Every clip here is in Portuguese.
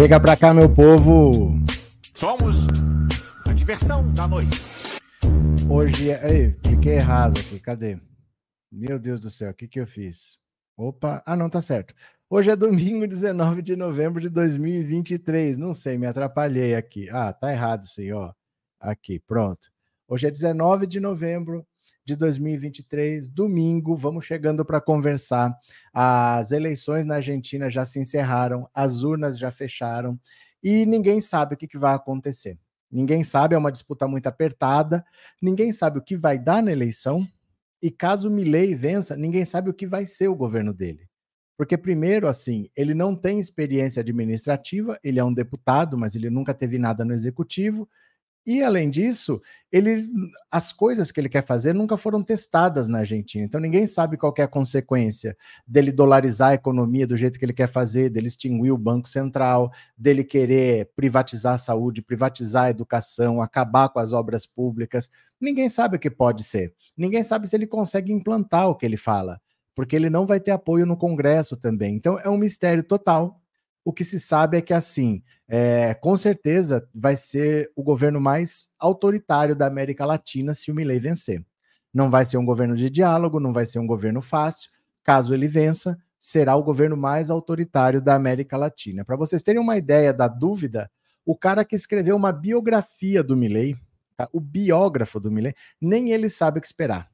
Chega pra cá, meu povo. Somos a diversão da noite. Hoje é. Ei, cliquei errado aqui. Cadê? Meu Deus do céu, o que, que eu fiz? Opa, ah, não, tá certo. Hoje é domingo, 19 de novembro de 2023. Não sei, me atrapalhei aqui. Ah, tá errado, sim, ó. Aqui, pronto. Hoje é 19 de novembro de 2023, domingo. Vamos chegando para conversar. As eleições na Argentina já se encerraram, as urnas já fecharam e ninguém sabe o que, que vai acontecer. Ninguém sabe, é uma disputa muito apertada, ninguém sabe o que vai dar na eleição, e caso Milley vença, ninguém sabe o que vai ser o governo dele. Porque, primeiro, assim, ele não tem experiência administrativa, ele é um deputado, mas ele nunca teve nada no executivo, e além disso, ele as coisas que ele quer fazer nunca foram testadas na Argentina. Então ninguém sabe qual é a consequência dele dolarizar a economia do jeito que ele quer fazer, dele extinguir o Banco Central, dele querer privatizar a saúde, privatizar a educação, acabar com as obras públicas. Ninguém sabe o que pode ser. Ninguém sabe se ele consegue implantar o que ele fala, porque ele não vai ter apoio no Congresso também. Então é um mistério total o que se sabe é que, assim, é, com certeza vai ser o governo mais autoritário da América Latina se o Milei vencer. Não vai ser um governo de diálogo, não vai ser um governo fácil. Caso ele vença, será o governo mais autoritário da América Latina. Para vocês terem uma ideia da dúvida, o cara que escreveu uma biografia do Milley, tá? o biógrafo do Milley, nem ele sabe o que esperar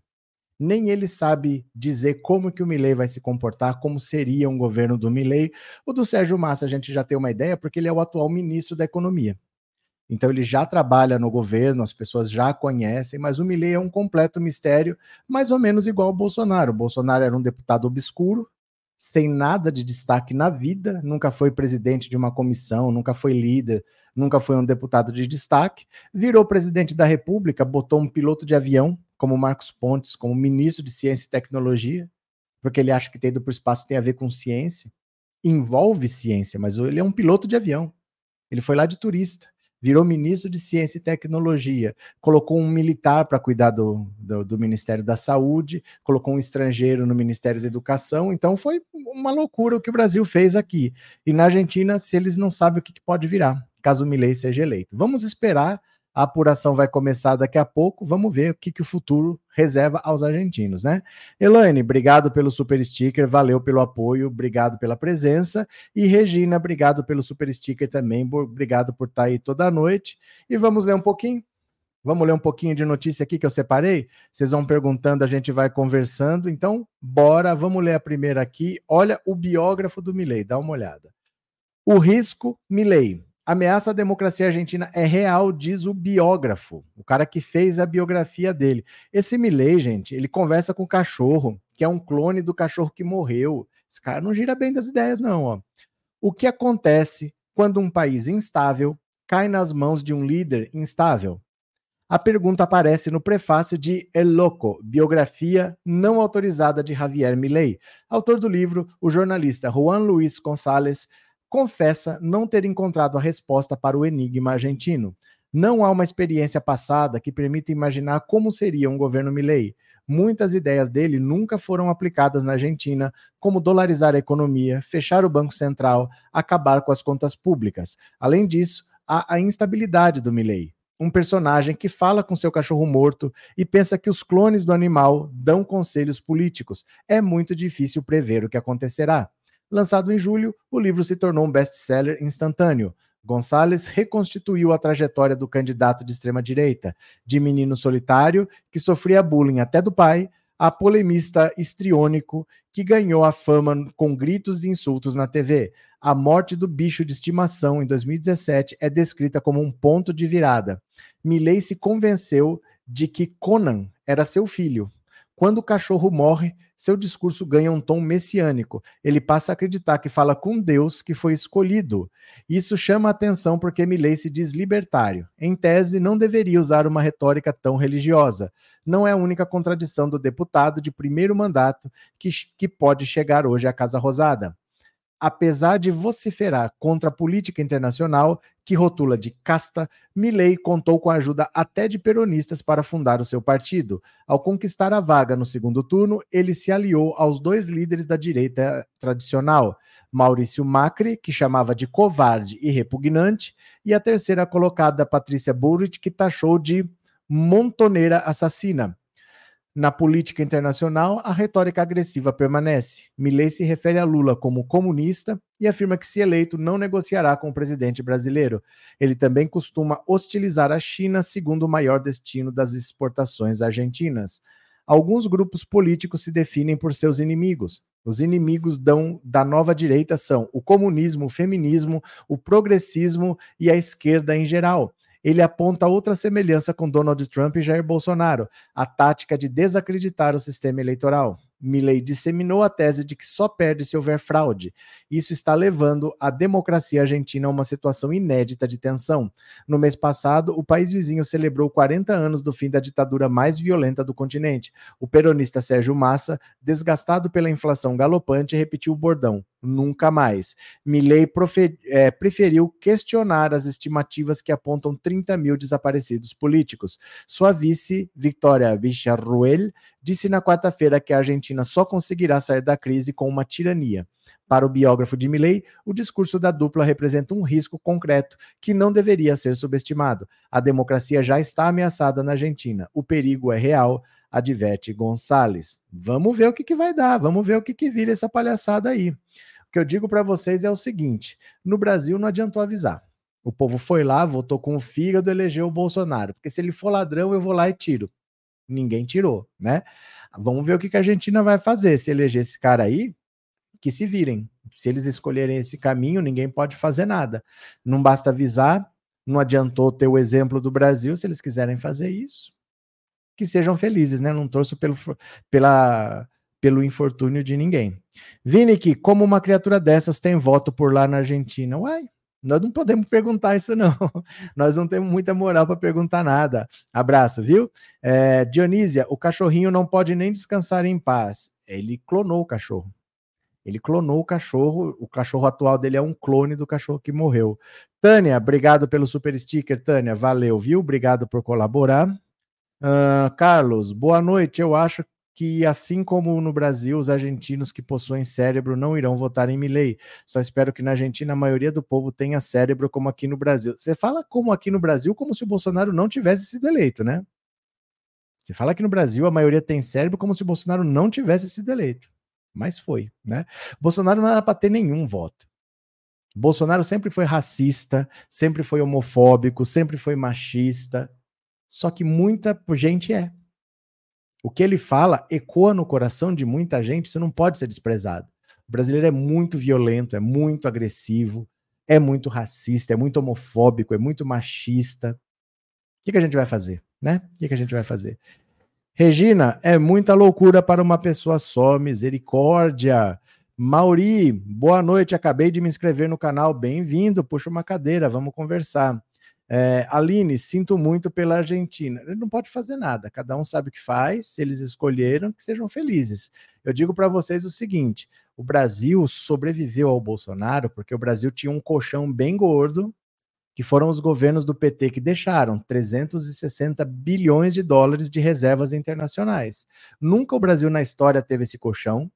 nem ele sabe dizer como que o Milley vai se comportar, como seria um governo do Milley. O do Sérgio Massa a gente já tem uma ideia, porque ele é o atual ministro da Economia. Então ele já trabalha no governo, as pessoas já conhecem, mas o Milley é um completo mistério, mais ou menos igual ao Bolsonaro. O Bolsonaro era um deputado obscuro, sem nada de destaque na vida, nunca foi presidente de uma comissão, nunca foi líder, nunca foi um deputado de destaque, virou presidente da República, botou um piloto de avião como Marcos Pontes, como ministro de Ciência e Tecnologia, porque ele acha que ter ido para o espaço tem a ver com ciência. Envolve ciência, mas ele é um piloto de avião. Ele foi lá de turista, virou ministro de Ciência e Tecnologia, colocou um militar para cuidar do, do, do, Ministério da Saúde, colocou um estrangeiro no Ministério da Educação. Então foi uma loucura o que o Brasil fez aqui. E na Argentina, se eles não sabem o que, que pode virar, caso o Milei seja eleito. Vamos esperar a apuração vai começar daqui a pouco. Vamos ver o que, que o futuro reserva aos argentinos, né? Elaine, obrigado pelo super sticker, valeu pelo apoio, obrigado pela presença. E Regina, obrigado pelo super sticker também, obrigado por estar aí toda noite. E vamos ler um pouquinho? Vamos ler um pouquinho de notícia aqui que eu separei? Vocês vão perguntando, a gente vai conversando. Então, bora, vamos ler a primeira aqui. Olha o biógrafo do Milley, dá uma olhada. O risco Milley. Ameaça à democracia argentina é real, diz o biógrafo, o cara que fez a biografia dele. Esse Milley, gente, ele conversa com o cachorro, que é um clone do cachorro que morreu. Esse cara não gira bem das ideias, não. Ó. O que acontece quando um país instável cai nas mãos de um líder instável? A pergunta aparece no prefácio de El Loco, biografia não autorizada de Javier Milei. Autor do livro, o jornalista Juan Luis González confessa não ter encontrado a resposta para o enigma argentino. Não há uma experiência passada que permita imaginar como seria um governo Milley. Muitas ideias dele nunca foram aplicadas na Argentina, como dolarizar a economia, fechar o Banco Central, acabar com as contas públicas. Além disso, há a instabilidade do Milley. Um personagem que fala com seu cachorro morto e pensa que os clones do animal dão conselhos políticos. É muito difícil prever o que acontecerá. Lançado em julho, o livro se tornou um best-seller instantâneo. Gonçalves reconstituiu a trajetória do candidato de extrema-direita, de menino solitário que sofria bullying até do pai, a polemista histriônico que ganhou a fama com gritos e insultos na TV. A morte do bicho de estimação em 2017 é descrita como um ponto de virada. Milley se convenceu de que Conan era seu filho. Quando o cachorro morre, seu discurso ganha um tom messiânico. Ele passa a acreditar que fala com Deus que foi escolhido. Isso chama atenção porque Milley se diz libertário. Em tese, não deveria usar uma retórica tão religiosa. Não é a única contradição do deputado de primeiro mandato que, que pode chegar hoje à Casa Rosada apesar de vociferar contra a política internacional, que rotula de casta, Milley contou com a ajuda até de peronistas para fundar o seu partido. Ao conquistar a vaga no segundo turno, ele se aliou aos dois líderes da direita tradicional, Maurício Macri, que chamava de covarde e repugnante, e a terceira colocada, Patrícia Bullrich, que taxou de montoneira assassina. Na política internacional, a retórica agressiva permanece. Milley se refere a Lula como comunista e afirma que, se eleito, não negociará com o presidente brasileiro. Ele também costuma hostilizar a China, segundo o maior destino das exportações argentinas. Alguns grupos políticos se definem por seus inimigos. Os inimigos dão, da nova direita são o comunismo, o feminismo, o progressismo e a esquerda em geral ele aponta outra semelhança com Donald Trump e Jair Bolsonaro, a tática de desacreditar o sistema eleitoral. Milley disseminou a tese de que só perde se houver fraude. Isso está levando a democracia argentina a uma situação inédita de tensão. No mês passado, o país vizinho celebrou 40 anos do fim da ditadura mais violenta do continente. O peronista Sérgio Massa, desgastado pela inflação galopante, repetiu o bordão: nunca mais. Milley é, preferiu questionar as estimativas que apontam 30 mil desaparecidos políticos. Sua vice, Victoria Villarruel, disse na quarta-feira que a Argentina só conseguirá sair da crise com uma tirania. Para o biógrafo de Milley, o discurso da dupla representa um risco concreto que não deveria ser subestimado. A democracia já está ameaçada na Argentina. O perigo é real, adverte Gonçalves. Vamos ver o que, que vai dar, vamos ver o que, que vira essa palhaçada aí. O que eu digo para vocês é o seguinte: no Brasil não adiantou avisar. O povo foi lá, votou com o fígado, elegeu o Bolsonaro. Porque se ele for ladrão, eu vou lá e tiro ninguém tirou, né? Vamos ver o que, que a Argentina vai fazer. Se eleger esse cara aí, que se virem. Se eles escolherem esse caminho, ninguém pode fazer nada. Não basta avisar, não adiantou ter o exemplo do Brasil, se eles quiserem fazer isso, que sejam felizes, né? Não torço pelo, pela, pelo infortúnio de ninguém. Vini, que como uma criatura dessas tem voto por lá na Argentina? Uai, nós não podemos perguntar isso, não. Nós não temos muita moral para perguntar nada. Abraço, viu? É, Dionísia, o cachorrinho não pode nem descansar em paz. Ele clonou o cachorro. Ele clonou o cachorro. O cachorro atual dele é um clone do cachorro que morreu. Tânia, obrigado pelo super sticker, Tânia. Valeu, viu? Obrigado por colaborar. Uh, Carlos, boa noite. Eu acho que, assim como no Brasil, os argentinos que possuem cérebro não irão votar em Milley. Só espero que na Argentina a maioria do povo tenha cérebro como aqui no Brasil. Você fala como aqui no Brasil, como se o Bolsonaro não tivesse sido eleito, né? Você fala que no Brasil a maioria tem cérebro como se o Bolsonaro não tivesse sido eleito. Mas foi, né? Bolsonaro não era para ter nenhum voto. Bolsonaro sempre foi racista, sempre foi homofóbico, sempre foi machista. Só que muita gente é. O que ele fala ecoa no coração de muita gente, isso não pode ser desprezado. O brasileiro é muito violento, é muito agressivo, é muito racista, é muito homofóbico, é muito machista. O que, que a gente vai fazer, né? O que, que a gente vai fazer? Regina, é muita loucura para uma pessoa só, misericórdia. Mauri, boa noite, acabei de me inscrever no canal, bem-vindo, puxa uma cadeira, vamos conversar. É, Aline, sinto muito pela Argentina. Ele não pode fazer nada, cada um sabe o que faz, se eles escolheram, que sejam felizes. Eu digo para vocês o seguinte: o Brasil sobreviveu ao Bolsonaro porque o Brasil tinha um colchão bem gordo, que foram os governos do PT que deixaram 360 bilhões de dólares de reservas internacionais. Nunca o Brasil na história teve esse colchão.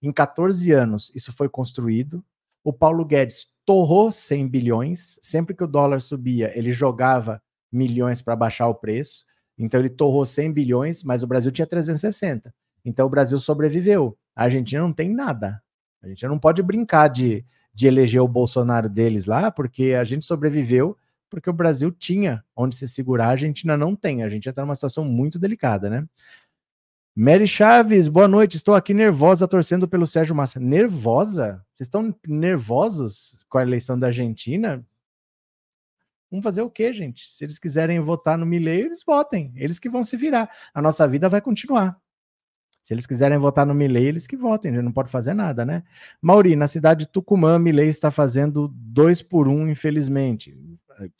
Em 14 anos, isso foi construído. O Paulo Guedes torrou 100 bilhões. Sempre que o dólar subia, ele jogava milhões para baixar o preço. Então ele torrou 100 bilhões, mas o Brasil tinha 360. Então o Brasil sobreviveu. A Argentina não tem nada. A gente não pode brincar de, de eleger o Bolsonaro deles lá, porque a gente sobreviveu porque o Brasil tinha onde se segurar, a Argentina não tem. A gente já está numa situação muito delicada, né? Mary Chaves, boa noite. Estou aqui nervosa torcendo pelo Sérgio Massa. Nervosa? Vocês estão nervosos com a eleição da Argentina? Vamos fazer o quê, gente? Se eles quiserem votar no Milei, eles votem. Eles que vão se virar. A nossa vida vai continuar. Se eles quiserem votar no Milei, eles que votem. Gente não pode fazer nada, né? Mauri, na cidade de Tucumã, Milei está fazendo dois por um, infelizmente.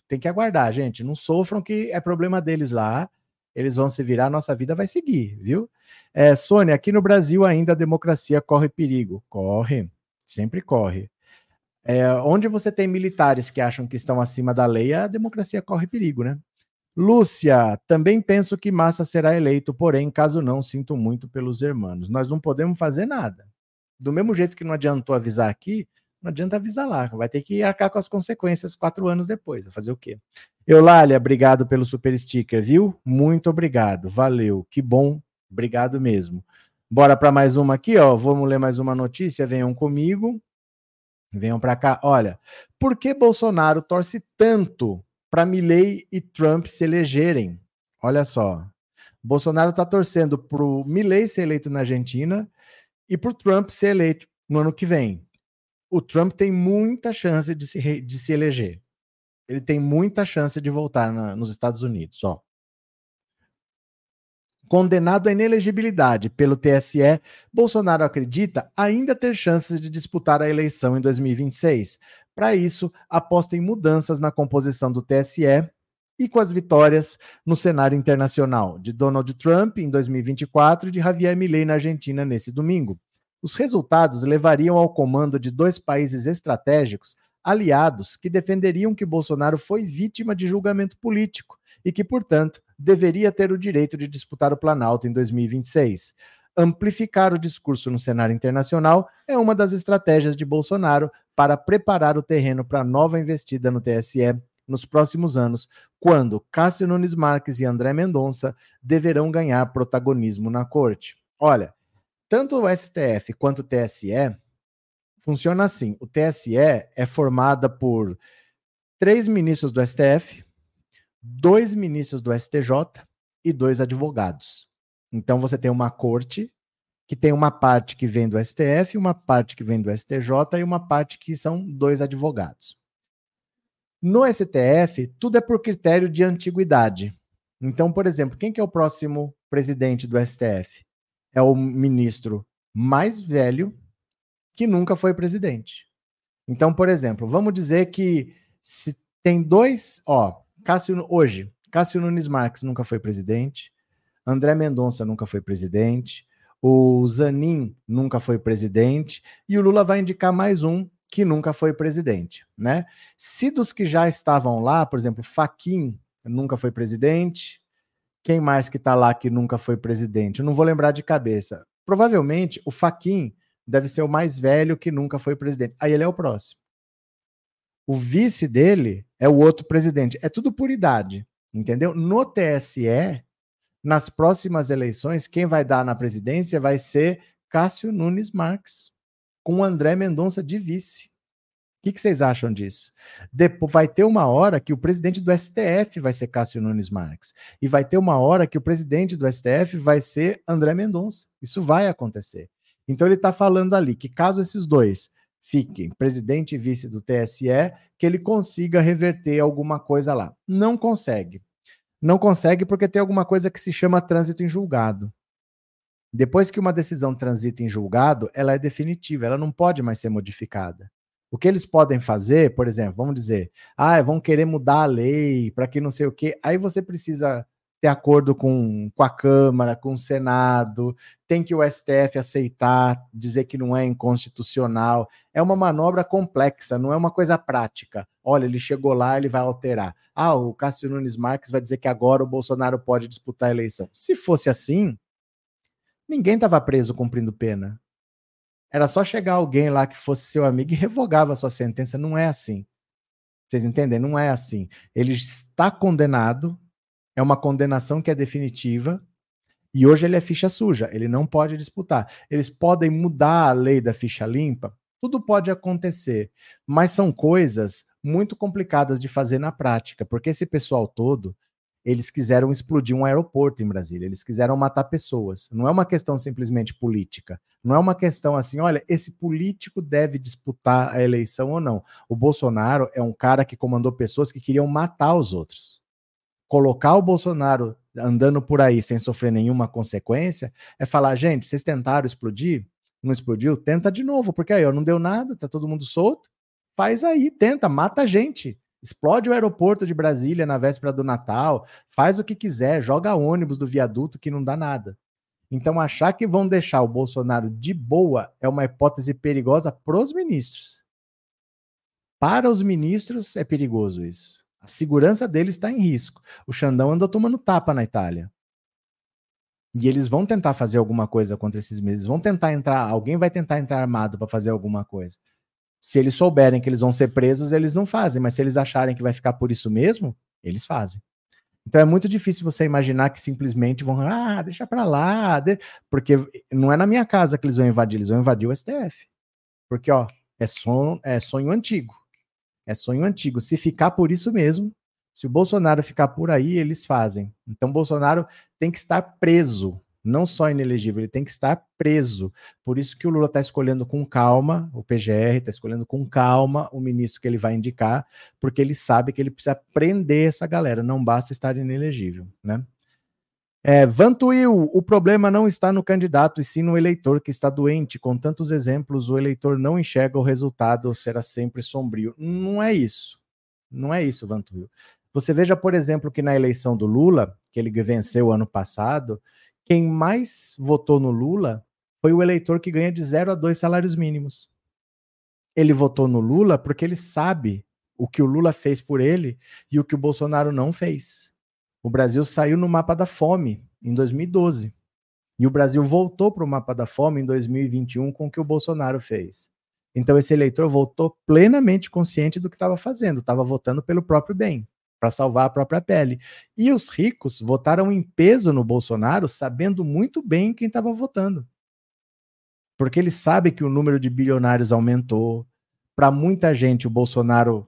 Tem que aguardar, gente. Não sofram que é problema deles lá eles vão se virar, nossa vida vai seguir, viu? É, Sônia, aqui no Brasil ainda a democracia corre perigo. Corre, sempre corre. É, onde você tem militares que acham que estão acima da lei, a democracia corre perigo, né? Lúcia, também penso que Massa será eleito, porém, caso não, sinto muito pelos irmãos. Nós não podemos fazer nada. Do mesmo jeito que não adiantou avisar aqui, Não adianta avisar lá, vai ter que arcar com as consequências quatro anos depois. Vai fazer o quê? Eulália, obrigado pelo super sticker, viu? Muito obrigado, valeu, que bom, obrigado mesmo. Bora para mais uma aqui, ó. Vamos ler mais uma notícia. Venham comigo. Venham para cá. Olha, por que Bolsonaro torce tanto para Milley e Trump se elegerem? Olha só. Bolsonaro está torcendo para o Milley ser eleito na Argentina e para o Trump ser eleito no ano que vem. O Trump tem muita chance de se, de se eleger. Ele tem muita chance de voltar na, nos Estados Unidos. Ó. Condenado à inelegibilidade pelo TSE, Bolsonaro acredita ainda ter chances de disputar a eleição em 2026. Para isso, aposta em mudanças na composição do TSE e com as vitórias no cenário internacional de Donald Trump em 2024 e de Javier Milei na Argentina nesse domingo. Os resultados levariam ao comando de dois países estratégicos aliados que defenderiam que Bolsonaro foi vítima de julgamento político e que, portanto, deveria ter o direito de disputar o Planalto em 2026. Amplificar o discurso no cenário internacional é uma das estratégias de Bolsonaro para preparar o terreno para nova investida no TSE nos próximos anos, quando Cássio Nunes Marques e André Mendonça deverão ganhar protagonismo na corte. Olha, tanto o STF quanto o TSE funciona assim: o TSE é formada por três ministros do STF, dois ministros do STJ e dois advogados. Então você tem uma corte que tem uma parte que vem do STF, uma parte que vem do STJ e uma parte que são dois advogados. No STF, tudo é por critério de antiguidade. Então, por exemplo, quem que é o próximo presidente do STF? É o ministro mais velho que nunca foi presidente. Então, por exemplo, vamos dizer que se tem dois, ó, Cássio hoje, Cássio Nunes Marques nunca foi presidente, André Mendonça nunca foi presidente, o Zanin nunca foi presidente e o Lula vai indicar mais um que nunca foi presidente, né? Se dos que já estavam lá, por exemplo, Faquin nunca foi presidente, quem mais que está lá que nunca foi presidente? Eu não vou lembrar de cabeça. Provavelmente o Faquin deve ser o mais velho que nunca foi presidente. Aí ele é o próximo. O vice dele é o outro presidente. É tudo por idade, entendeu? No TSE, nas próximas eleições, quem vai dar na presidência vai ser Cássio Nunes Marques, com André Mendonça de vice. O que, que, vocês acham disso? Depois, vai ter uma hora que o presidente do STF vai ser Cássio Nunes Marques. E vai ter uma hora que o presidente do STF vai ser André Mendonça. Isso vai acontecer. Então ele está falando ali que caso esses dois fiquem presidente e vice do TSE, que ele consiga reverter alguma coisa lá. Não consegue. Não consegue porque tem alguma coisa que se chama trânsito em julgado. Depois que uma decisão transita em julgado, ela é definitiva, ela não pode mais ser modificada. O que eles podem fazer, por exemplo, vamos dizer, ah, vão querer mudar a lei para que não sei o quê. Aí você precisa ter acordo com, com a Câmara, com o Senado, tem que o STF aceitar, dizer que não é inconstitucional. É uma manobra complexa, não é uma coisa prática. Olha, ele chegou lá, ele vai alterar. Ah, o Cássio Nunes Marques vai dizer que agora o Bolsonaro pode disputar a eleição. Se fosse assim, ninguém estava preso cumprindo pena. Era só chegar alguém lá que fosse seu amigo e revogava a sua sentença. Não é assim. Vocês entendem? Não é assim. Ele está condenado, é uma condenação que é definitiva e hoje ele é ficha suja, ele não pode disputar. Eles podem mudar a lei da ficha limpa, tudo pode acontecer, mas são coisas muito complicadas de fazer na prática, porque esse pessoal todo, eles quiseram explodir um aeroporto em Brasília, eles quiseram matar pessoas. Não é uma questão simplesmente política. Não é uma questão assim, olha, esse político deve disputar a eleição ou não. O Bolsonaro é um cara que comandou pessoas que queriam matar os outros colocar o Bolsonaro andando por aí sem sofrer nenhuma consequência é falar, gente, vocês tentaram explodir? Não explodiu? Tenta de novo, porque aí ó, não deu nada, tá todo mundo solto. Faz aí, tenta, mata a gente. Explode o aeroporto de Brasília na véspera do Natal, faz o que quiser, joga ônibus do viaduto que não dá nada. Então, achar que vão deixar o Bolsonaro de boa é uma hipótese perigosa para os ministros. Para os ministros é perigoso isso. A segurança deles está em risco. O Xandão anda tomando tapa na Itália. E eles vão tentar fazer alguma coisa contra esses meses. Vão tentar entrar, alguém vai tentar entrar armado para fazer alguma coisa. Se eles souberem que eles vão ser presos, eles não fazem, mas se eles acharem que vai ficar por isso mesmo, eles fazem. Então é muito difícil você imaginar que simplesmente vão, ah, deixa para lá, porque não é na minha casa que eles vão invadir, eles vão invadir o STF. Porque, ó, é sonho, é sonho antigo. É sonho antigo. Se ficar por isso mesmo, se o Bolsonaro ficar por aí, eles fazem. Então, Bolsonaro tem que estar preso não só inelegível, ele tem que estar preso. Por isso que o Lula está escolhendo com calma, o PGR está escolhendo com calma o ministro que ele vai indicar, porque ele sabe que ele precisa prender essa galera, não basta estar inelegível, né? É, Vantuil, o problema não está no candidato, e sim no eleitor que está doente. Com tantos exemplos, o eleitor não enxerga o resultado, será sempre sombrio. Não é isso. Não é isso, Vantuil. Você veja, por exemplo, que na eleição do Lula, que ele venceu ano passado, quem mais votou no Lula foi o eleitor que ganha de 0 a 2 salários mínimos. Ele votou no Lula porque ele sabe o que o Lula fez por ele e o que o Bolsonaro não fez. O Brasil saiu no mapa da fome em 2012. E o Brasil voltou para o mapa da fome em 2021 com o que o Bolsonaro fez. Então esse eleitor votou plenamente consciente do que estava fazendo, estava votando pelo próprio bem para salvar a própria pele. E os ricos votaram em peso no Bolsonaro, sabendo muito bem quem estava votando. Porque eles sabem que o número de bilionários aumentou. Para muita gente, o Bolsonaro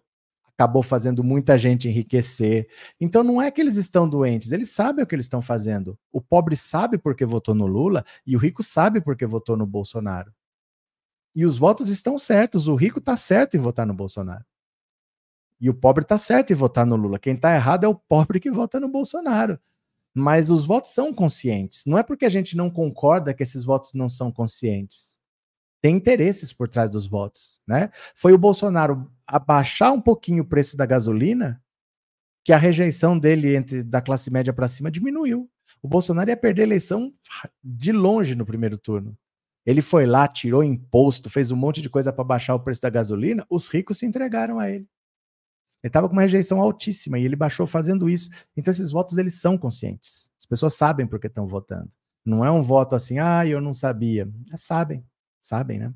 acabou fazendo muita gente enriquecer. Então não é que eles estão doentes, eles sabem o que eles estão fazendo. O pobre sabe porque votou no Lula e o rico sabe porque votou no Bolsonaro. E os votos estão certos, o rico está certo em votar no Bolsonaro. E o pobre está certo em votar no Lula. Quem está errado é o pobre que vota no Bolsonaro. Mas os votos são conscientes. Não é porque a gente não concorda que esses votos não são conscientes. Tem interesses por trás dos votos, né? Foi o Bolsonaro abaixar um pouquinho o preço da gasolina que a rejeição dele entre da classe média para cima diminuiu. O Bolsonaro ia perder a eleição de longe no primeiro turno. Ele foi lá, tirou imposto, fez um monte de coisa para baixar o preço da gasolina, os ricos se entregaram a ele. Ele estava com uma rejeição altíssima e ele baixou fazendo isso. Então esses votos eles são conscientes. As pessoas sabem por que estão votando. Não é um voto assim, ah, eu não sabia. Sabem, sabem, né?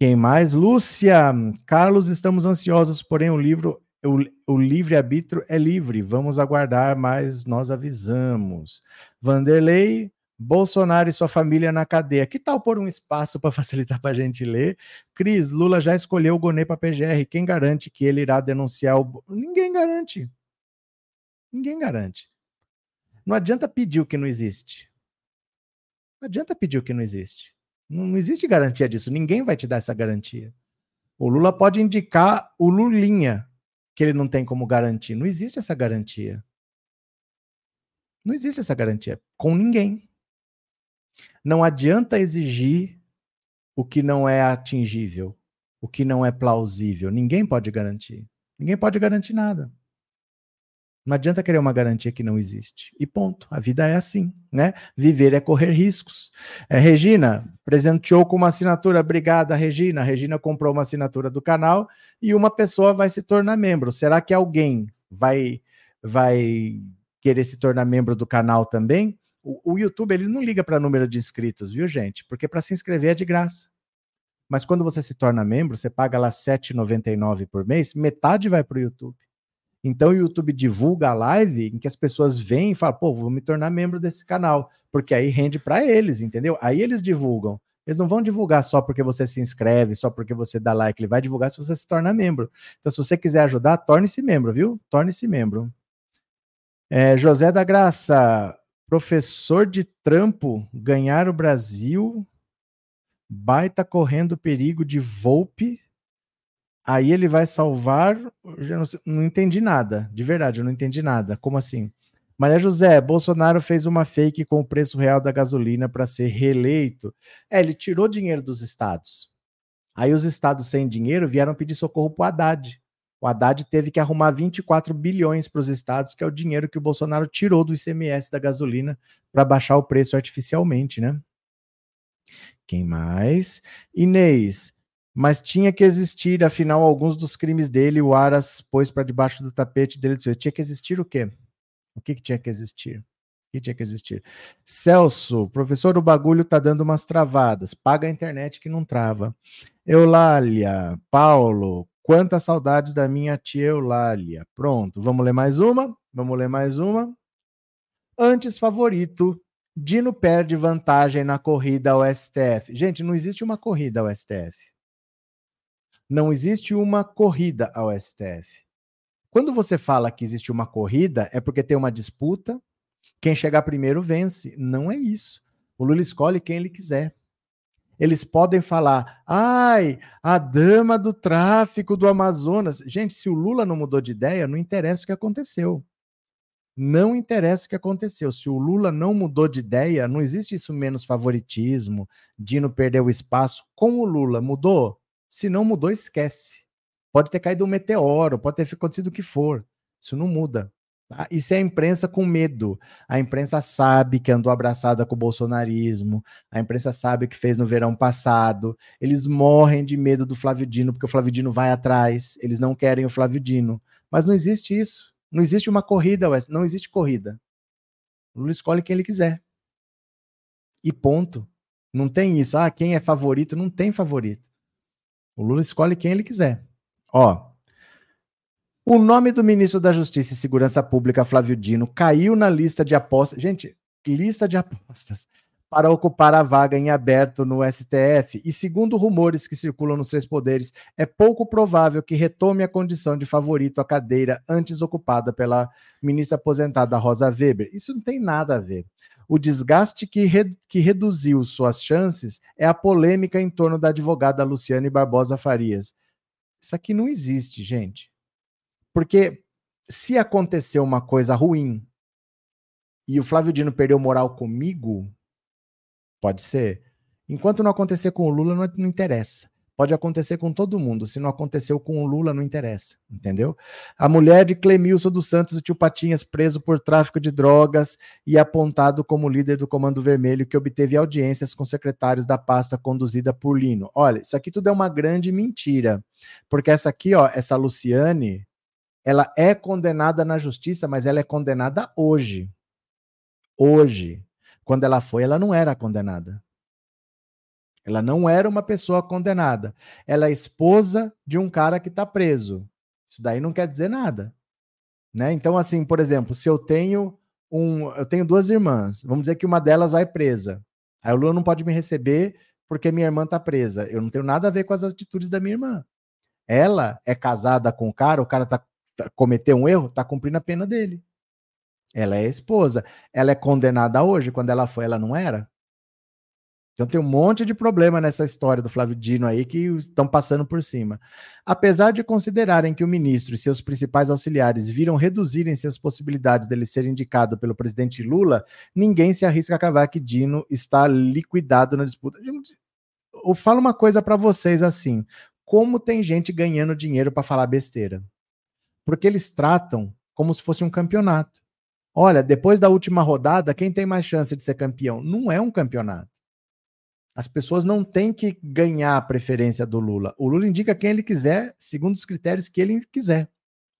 Quem mais? Lúcia, Carlos, estamos ansiosos, porém o livro, o, o livre-arbítrio é livre. Vamos aguardar, mas nós avisamos. Vanderlei, Bolsonaro e sua família na cadeia. Que tal pôr um espaço para facilitar para a gente ler? Cris, Lula já escolheu o Gonê para PGR. Quem garante que ele irá denunciar o. Ninguém garante. Ninguém garante. Não adianta pedir o que não existe. Não adianta pedir o que não existe. Não, existe garantia disso. Ninguém vai te dar essa garantia. O Lula pode indicar o Lulinha, que ele não tem como garantir. Não existe essa garantia. Não existe essa garantia com ninguém. Não adianta exigir o que não é atingível, o que não é plausível. Ninguém pode garantir. Ninguém pode garantir nada. Não adianta querer uma garantia que não existe. E ponto. A vida é assim, né? Viver é correr riscos. É, Regina presenteou com uma assinatura. Obrigada, Regina. A Regina comprou uma assinatura do canal e uma pessoa vai se tornar membro. Será que alguém vai vai querer se tornar membro do canal também? O, o YouTube ele não liga para número de inscritos, viu, gente? Porque para se inscrever é de graça. Mas quando você se torna membro, você paga lá R$ 7,99 por mês, metade vai para o YouTube. Então o YouTube divulga a live em que as pessoas vêm e falam, pô, vou me tornar membro desse canal, porque aí rende para eles, entendeu? Aí eles divulgam. Eles não vão divulgar só porque você se inscreve, só porque você dá like, ele vai divulgar se você se torna membro. Então, se você quiser ajudar, torne-se membro, viu? Torne-se membro. É, José da Graça, Professor de trampo ganhar o Brasil, baita correndo perigo de Volpe. Aí ele vai salvar. Não, não, entendi nada, de verdade, eu não entendi nada. Como assim? Maria José, Bolsonaro fez uma fake com o preço real da gasolina para ser reeleito. É, ele tirou dinheiro dos estados. Aí os estados sem dinheiro vieram pedir socorro para o Haddad. O Haddad teve que arrumar 24 bilhões para os estados, que é o dinheiro que o Bolsonaro tirou do ICMS da gasolina para baixar o preço artificialmente, né? Quem mais? Inês. Mas tinha que existir, afinal, alguns dos crimes dele, o Aras pôs para debaixo do tapete dele. Tinha que existir o quê? O que, que tinha que existir? O que tinha que existir? Celso, professor, o bagulho tá dando umas travadas. Paga a internet que não trava. Eulália, Paulo, quantas saudades da minha tia Eulália. Pronto, vamos ler mais uma? Vamos ler mais uma. Antes favorito, Dino perde vantagem na corrida ao STF. Gente, não existe uma corrida ao STF. Não existe uma corrida ao STF. Quando você fala que existe uma corrida, é porque tem uma disputa, quem chegar primeiro vence. Não é isso. O Lula escolhe quem ele quiser. Eles podem falar, ai, a dama do tráfico do Amazonas. Gente, se o Lula não mudou de ideia, não interessa o que aconteceu. Não interessa o que aconteceu. Se o Lula não mudou de ideia, não existe isso menos favoritismo, Dino perdeu espaço. Com o Lula, mudou? Se não mudou, esquece. Pode ter caído um meteoro, pode ter acontecido o que for. Isso não muda. Tá? Isso é a imprensa com medo. A imprensa sabe que andou abraçada com o bolsonarismo, a imprensa sabe o que fez no verão passado. Eles morrem de medo do Flávio Dino, porque o Flávio Dino vai atrás. Eles não querem o Flávio Dino. Mas não existe isso. Não existe uma corrida, Wes. Não existe corrida. O Lula escolhe quem ele quiser. E ponto. Não tem isso. Ah, quem é favorito? Não tem favorito. O Lula escolhe quem ele quiser. Ó. O nome do ministro da Justiça e Segurança Pública, Flávio Dino, caiu na lista de apostas. Gente, lista de apostas para ocupar a vaga em aberto no STF. E segundo rumores que circulam nos três poderes, é pouco provável que retome a condição de favorito à cadeira antes ocupada pela ministra aposentada Rosa Weber. Isso não tem nada a ver. O desgaste que, re, que reduziu suas chances é a polêmica em torno da advogada Luciane Barbosa Farias. Isso aqui não existe, gente. Porque se aconteceu uma coisa ruim e o Flávio Dino perdeu moral comigo, Pode ser. Enquanto não acontecer com o Lula, não, não interessa. Pode acontecer com todo mundo. Se não aconteceu com o Lula, não interessa. Entendeu? A mulher de Clemilson dos Santos e Tio Patinhas, preso por tráfico de drogas e apontado como líder do Comando Vermelho, que obteve audiências com secretários da pasta conduzida por Lino. Olha, isso aqui tudo é uma grande mentira. Porque essa aqui, ó, essa Luciane, ela é condenada na justiça, mas ela é condenada hoje. Hoje. Quando ela foi, ela não era condenada. Ela não era uma pessoa condenada. Ela é esposa de um cara que está preso. Isso daí não quer dizer nada. Né? Então, assim, por exemplo, se eu tenho um. Eu tenho duas irmãs, vamos dizer que uma delas vai presa. Aí o Lula não pode me receber porque minha irmã está presa. Eu não tenho nada a ver com as atitudes da minha irmã. Ela é casada com o cara, o cara tá, tá cometeu um erro, está cumprindo a pena dele. Ela é esposa. Ela é condenada hoje, quando ela foi, ela não era? Então tem um monte de problema nessa história do Flávio Dino aí que estão passando por cima. Apesar de considerarem que o ministro e seus principais auxiliares viram reduzirem suas possibilidades dele ser indicado pelo presidente Lula, ninguém se arrisca a cravar que Dino está liquidado na disputa. Eu falo uma coisa para vocês assim: como tem gente ganhando dinheiro para falar besteira? Porque eles tratam como se fosse um campeonato. Olha, depois da última rodada, quem tem mais chance de ser campeão? Não é um campeonato. As pessoas não têm que ganhar a preferência do Lula. O Lula indica quem ele quiser, segundo os critérios que ele quiser.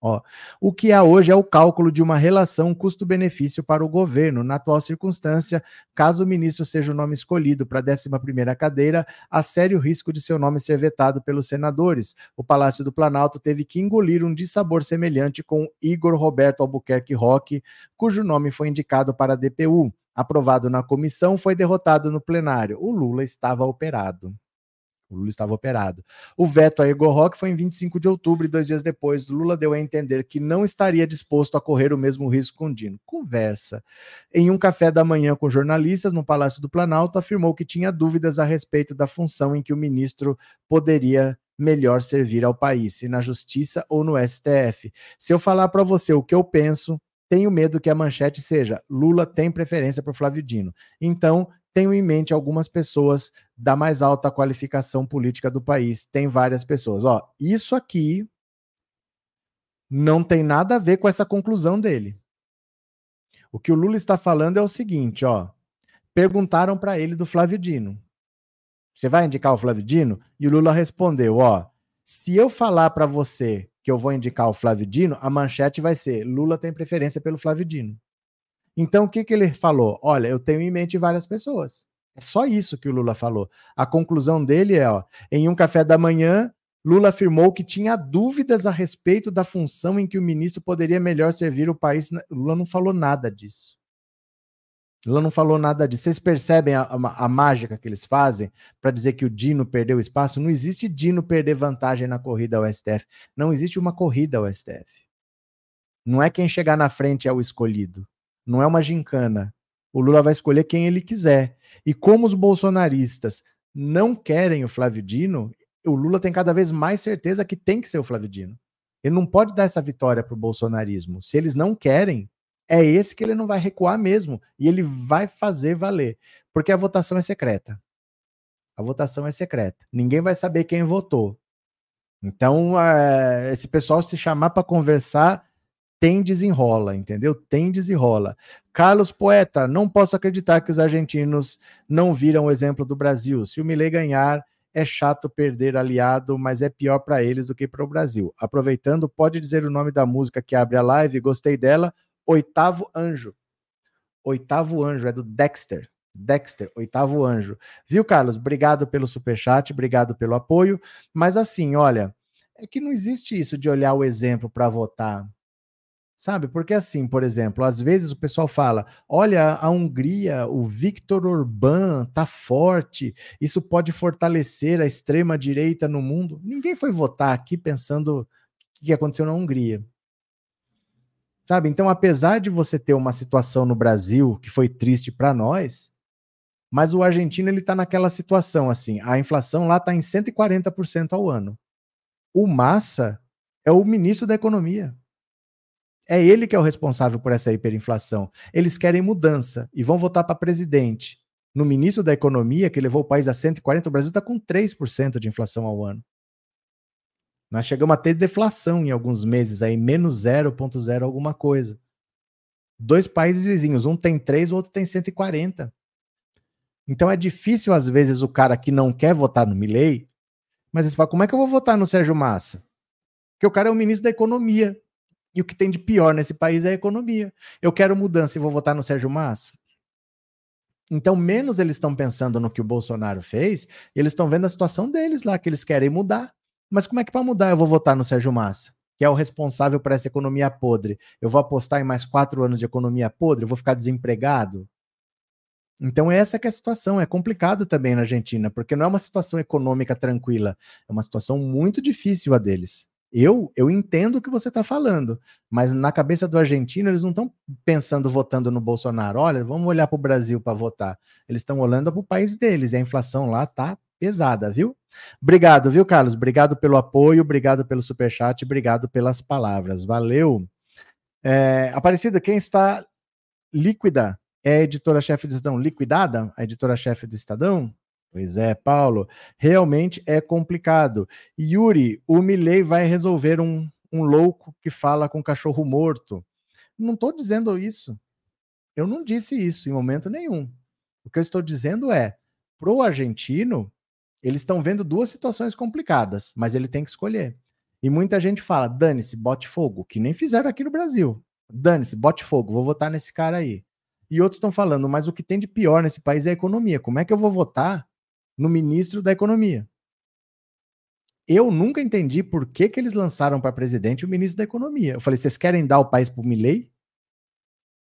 Ó, o que há hoje é o cálculo de uma relação custo-benefício para o governo. Na atual circunstância, caso o ministro seja o nome escolhido para a 11 cadeira, há sério risco de seu nome ser vetado pelos senadores. O Palácio do Planalto teve que engolir um dissabor semelhante com Igor Roberto Albuquerque Roque, cujo nome foi indicado para a DPU. Aprovado na comissão, foi derrotado no plenário. O Lula estava operado. O Lula estava operado. O veto a Igor Roque foi em 25 de outubro e dois dias depois, Lula deu a entender que não estaria disposto a correr o mesmo risco com Dino. Conversa. Em um café da manhã com jornalistas no Palácio do Planalto, afirmou que tinha dúvidas a respeito da função em que o ministro poderia melhor servir ao país, se na Justiça ou no STF. Se eu falar para você o que eu penso, tenho medo que a manchete seja Lula tem preferência por Flávio Dino. Então, tenho em mente algumas pessoas da mais alta qualificação política do país. Tem várias pessoas. Ó, isso aqui não tem nada a ver com essa conclusão dele. O que o Lula está falando é o seguinte, ó. Perguntaram para ele do Flávio Dino. Você vai indicar o Flávio Dino? E o Lula respondeu, ó, se eu falar para você que eu vou indicar o Flávio Dino, a manchete vai ser Lula tem preferência pelo Flávio Dino. Então, o que, que ele falou? Olha, eu tenho em mente várias pessoas. É só isso que o Lula falou. A conclusão dele é, ó, em um café da manhã, Lula afirmou que tinha dúvidas a respeito da função em que o ministro poderia melhor servir o país. Lula não falou nada disso. Lula não falou nada disso. Vocês percebem a, a, a mágica que eles fazem para dizer que o Dino perdeu espaço? Não existe Dino perder vantagem na corrida ao STF. Não existe uma corrida ao STF. Não é quem chegar na frente é o escolhido. Não é uma gincana. O Lula vai escolher quem ele quiser. E como os bolsonaristas não querem o Flávio Dino, o Lula tem cada vez mais certeza que tem que ser o Flávio Dino. Ele não pode dar essa vitória para o bolsonarismo. Se eles não querem, é esse que ele não vai recuar mesmo. E ele vai fazer valer. Porque a votação é secreta. A votação é secreta. Ninguém vai saber quem votou. Então, esse pessoal se chamar para conversar, tem desenrola, entendeu? Tem desenrola. Carlos Poeta, não posso acreditar que os argentinos não viram o exemplo do Brasil. Se o Milei ganhar, é chato perder aliado, mas é pior para eles do que para o Brasil. Aproveitando, pode dizer o nome da música que abre a live? Gostei dela. Oitavo Anjo. Oitavo Anjo, é do Dexter. Dexter, Oitavo Anjo. Viu, Carlos? Obrigado pelo superchat, obrigado pelo apoio. Mas assim, olha, é que não existe isso de olhar o exemplo para votar. Sabe? Porque assim, por exemplo, às vezes o pessoal fala: olha, a Hungria, o Viktor Orbán tá forte, isso pode fortalecer a extrema-direita no mundo. Ninguém foi votar aqui pensando o que aconteceu na Hungria. Sabe? Então, apesar de você ter uma situação no Brasil que foi triste para nós, mas o argentino ele está naquela situação assim, a inflação lá está em 140% ao ano. O Massa é o ministro da Economia. É ele que é o responsável por essa hiperinflação. Eles querem mudança e vão votar para presidente. No ministro da Economia, que levou o país a 140, o Brasil está com 3% de inflação ao ano. Nós chegamos a ter deflação em alguns meses, aí menos 0,0 alguma coisa. Dois países vizinhos, um tem 3, o outro tem 140. Então é difícil, às vezes, o cara que não quer votar no Milley, mas ele fala, como é que eu vou votar no Sérgio Massa? Porque o cara é o ministro da Economia. E o que tem de pior nesse país é a economia. Eu quero mudança e vou votar no Sérgio Massa? Então, menos eles estão pensando no que o Bolsonaro fez, eles estão vendo a situação deles lá, que eles querem mudar. Mas como é que para mudar eu vou votar no Sérgio Massa, que é o responsável por essa economia podre? Eu vou apostar em mais quatro anos de economia podre? Eu vou ficar desempregado? Então essa é a situação, é complicado também na Argentina, porque não é uma situação econômica tranquila, é uma situação muito difícil a deles. Eu, eu entendo o que você está falando, mas na cabeça do argentino eles não estão pensando votando no Bolsonaro. Olha, vamos olhar para o Brasil para votar. Eles estão olhando para o país deles e a inflação lá tá pesada, viu? Obrigado, viu, Carlos? Obrigado pelo apoio, obrigado pelo superchat, obrigado pelas palavras. Valeu. É, Aparecida, quem está líquida é a editora-chefe do Estadão. Liquidada? A editora-chefe do Estadão? Pois é, Paulo. Realmente é complicado. Yuri, o Milley vai resolver um, um louco que fala com cachorro morto. Não estou dizendo isso. Eu não disse isso em momento nenhum. O que eu estou dizendo é, pro argentino, eles estão vendo duas situações complicadas, mas ele tem que escolher. E muita gente fala: dane-se, bote fogo, que nem fizeram aqui no Brasil. Dane-se, bote fogo, vou votar nesse cara aí. E outros estão falando, mas o que tem de pior nesse país é a economia. Como é que eu vou votar no ministro da Economia? Eu nunca entendi por que, que eles lançaram para presidente o ministro da Economia. Eu falei, vocês querem dar o país para o Milley?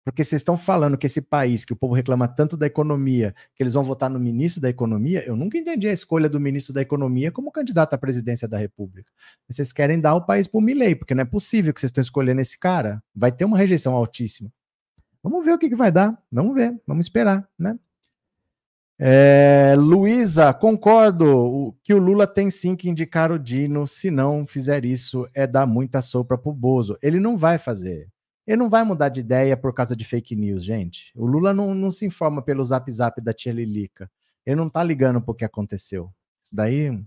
Porque vocês estão falando que esse país, que o povo reclama tanto da economia, que eles vão votar no ministro da Economia, eu nunca entendi a escolha do ministro da Economia como candidato à presidência da República. Vocês querem dar o país para o Milley, porque não é possível que vocês estão escolhendo esse cara. Vai ter uma rejeição altíssima. Vamos ver o que, que vai dar. Vamos ver, vamos esperar, né? É, Luísa, concordo que o Lula tem sim que indicar o Dino, se não fizer isso, é dar muita sopa pro Bozo. Ele não vai fazer. Ele não vai mudar de ideia por causa de fake news, gente. O Lula não, não se informa pelo zap zap da tia Lilica. Ele não tá ligando pro que aconteceu. Isso daí,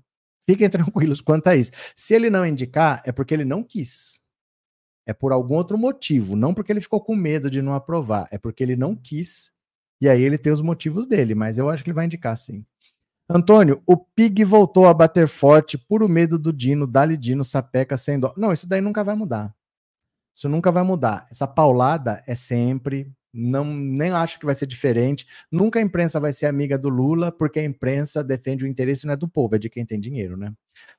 fiquem tranquilos quanto a isso. Se ele não indicar, é porque ele não quis. É por algum outro motivo. Não porque ele ficou com medo de não aprovar. É porque ele não quis. E aí ele tem os motivos dele. Mas eu acho que ele vai indicar sim. Antônio, o Pig voltou a bater forte por o medo do Dino, Dali Dino, sapeca sem dó. Não, isso daí nunca vai mudar. Isso nunca vai mudar. Essa paulada é sempre Não, nem acho que vai ser diferente. Nunca a imprensa vai ser amiga do Lula, porque a imprensa defende o interesse não é do povo, é de quem tem dinheiro, né?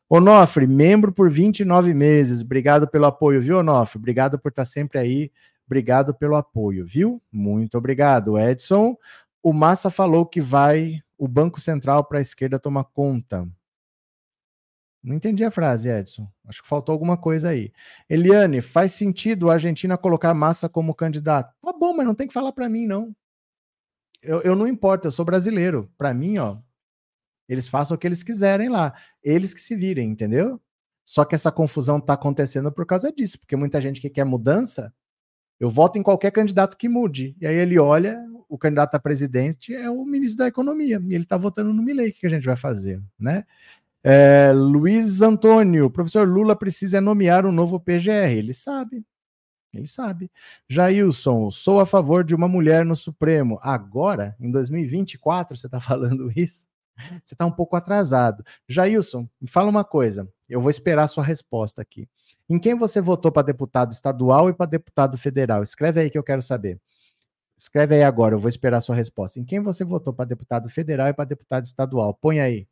Onofre, membro por 29 meses. Obrigado pelo apoio, viu, Onofre? Obrigado por estar sempre aí. Obrigado pelo apoio, viu? Muito obrigado, Edson. O Massa falou que vai o Banco Central para a esquerda tomar conta. Não entendi a frase, Edson. Acho que faltou alguma coisa aí. Eliane, faz sentido a Argentina colocar Massa como candidato? Tá bom, mas não tem que falar para mim, não. Eu, eu não importo, eu sou brasileiro. Para mim, ó, eles façam o que eles quiserem lá. Eles que se virem, entendeu? Só que essa confusão tá acontecendo por causa disso, porque muita gente que quer mudança, eu voto em qualquer candidato que mude. E aí ele olha, o candidato a presidente é o ministro da Economia, e ele tá votando no Milei. O que a gente vai fazer, né? É, Luiz Antônio, professor Lula precisa nomear um novo PGR. Ele sabe. Ele sabe. Jailson, sou a favor de uma mulher no Supremo. Agora, em 2024, você está falando isso? Você está um pouco atrasado. Jailson, me fala uma coisa. Eu vou esperar a sua resposta aqui. Em quem você votou para deputado estadual e para deputado federal? Escreve aí que eu quero saber. Escreve aí agora, eu vou esperar a sua resposta. Em quem você votou para deputado federal e para deputado estadual? Põe aí.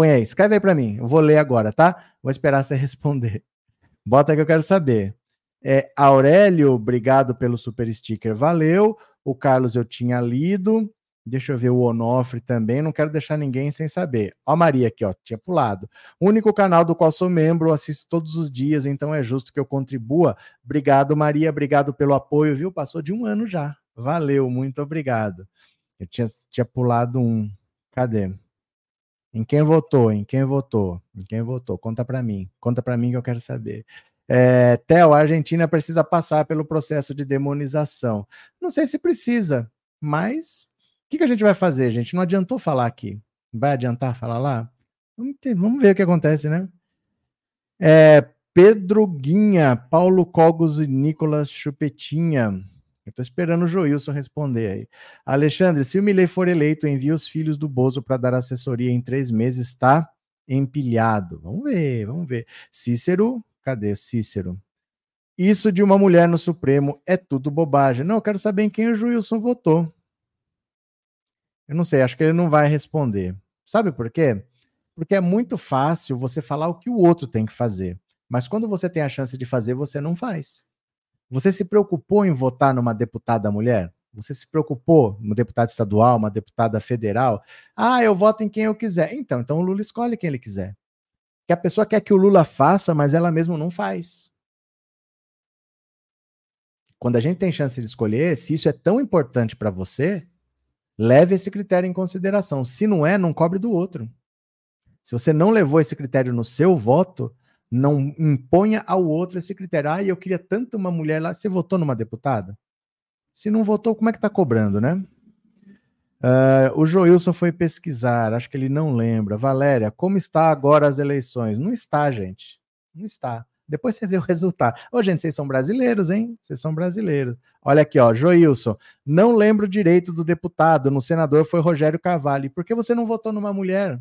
Põe aí, escreve aí para mim. Eu vou ler agora, tá? Vou esperar você responder. Bota que eu quero saber. É, Aurélio, obrigado pelo super sticker, valeu. O Carlos eu tinha lido. Deixa eu ver o Onofre também, não quero deixar ninguém sem saber. Ó, a Maria aqui, ó, tinha pulado. Único canal do qual sou membro, assisto todos os dias, então é justo que eu contribua. Obrigado, Maria, obrigado pelo apoio, viu? Passou de um ano já. Valeu, muito obrigado. Eu tinha, tinha pulado um. Cadê? Em quem votou? Em quem votou? Em quem votou? Conta para mim. Conta para mim que eu quero saber. É, Theo, a Argentina precisa passar pelo processo de demonização. Não sei se precisa, mas o que, que a gente vai fazer, gente? Não adiantou falar aqui. Vai adiantar falar lá? Vamos, ter, vamos ver o que acontece, né? É, Pedro Guinha, Paulo Cogos e Nicolas Chupetinha. Tô esperando o Joilson responder aí. Alexandre, se o Milley for eleito, envia os filhos do Bozo para dar assessoria em três meses, tá empilhado. Vamos ver, vamos ver. Cícero, cadê Cícero? Isso de uma mulher no Supremo é tudo bobagem. Não, eu quero saber em quem o Joilson votou. Eu não sei, acho que ele não vai responder. Sabe por quê? Porque é muito fácil você falar o que o outro tem que fazer. Mas quando você tem a chance de fazer, você não faz. Você se preocupou em votar numa deputada mulher? Você se preocupou uma deputada estadual, uma deputada federal? Ah, eu voto em quem eu quiser. Então, então o Lula escolhe quem ele quiser. Que a pessoa quer que o Lula faça, mas ela mesma não faz. Quando a gente tem chance de escolher, se isso é tão importante para você, leve esse critério em consideração. Se não é, não cobre do outro. Se você não levou esse critério no seu voto, não imponha ao outro esse critério. Ah, eu queria tanto uma mulher lá. Você votou numa deputada? Se não votou, como é que está cobrando, né? Uh, o Joilson foi pesquisar, acho que ele não lembra. Valéria, como está agora as eleições? Não está, gente. Não está. Depois você vê o resultado. Ô, gente, vocês são brasileiros, hein? Vocês são brasileiros. Olha aqui, ó, Joilson. Não lembro direito do deputado. No senador foi Rogério Carvalho. Por que você não votou numa mulher?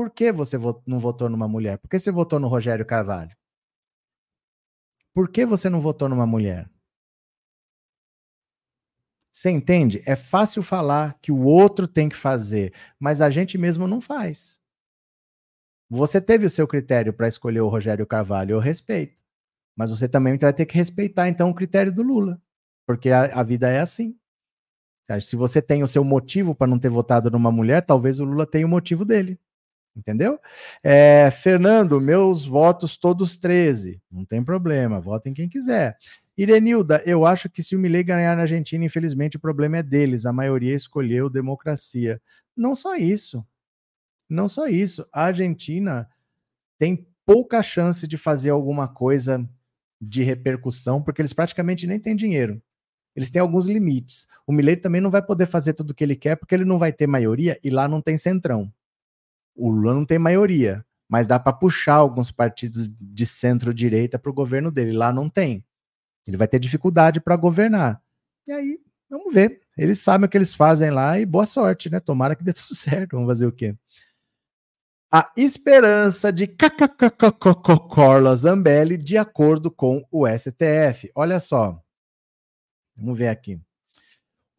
Por que você não votou numa mulher? Por que você votou no Rogério Carvalho? Por que você não votou numa mulher? Você entende? É fácil falar que o outro tem que fazer, mas a gente mesmo não faz. Você teve o seu critério para escolher o Rogério Carvalho, eu respeito. Mas você também vai ter que respeitar, então, o critério do Lula. Porque a, a vida é assim. Se você tem o seu motivo para não ter votado numa mulher, talvez o Lula tenha o motivo dele. Entendeu? É, Fernando, meus votos todos 13. Não tem problema, votem quem quiser. Irenilda, eu acho que se o Milei ganhar na Argentina, infelizmente o problema é deles. A maioria escolheu democracia. Não só isso. Não só isso. A Argentina tem pouca chance de fazer alguma coisa de repercussão, porque eles praticamente nem têm dinheiro. Eles têm alguns limites. O Milei também não vai poder fazer tudo o que ele quer, porque ele não vai ter maioria e lá não tem centrão. O Lula não tem maioria, mas dá para puxar alguns partidos de centro-direita para o governo dele. Lá não tem. Ele vai ter dificuldade para governar. E aí, vamos ver. Eles sabem o que eles fazem lá e boa sorte, né? Tomara que dê tudo certo. Vamos fazer o quê? A esperança de Corla Zambelli de acordo com o STF. Olha só. Vamos ver aqui.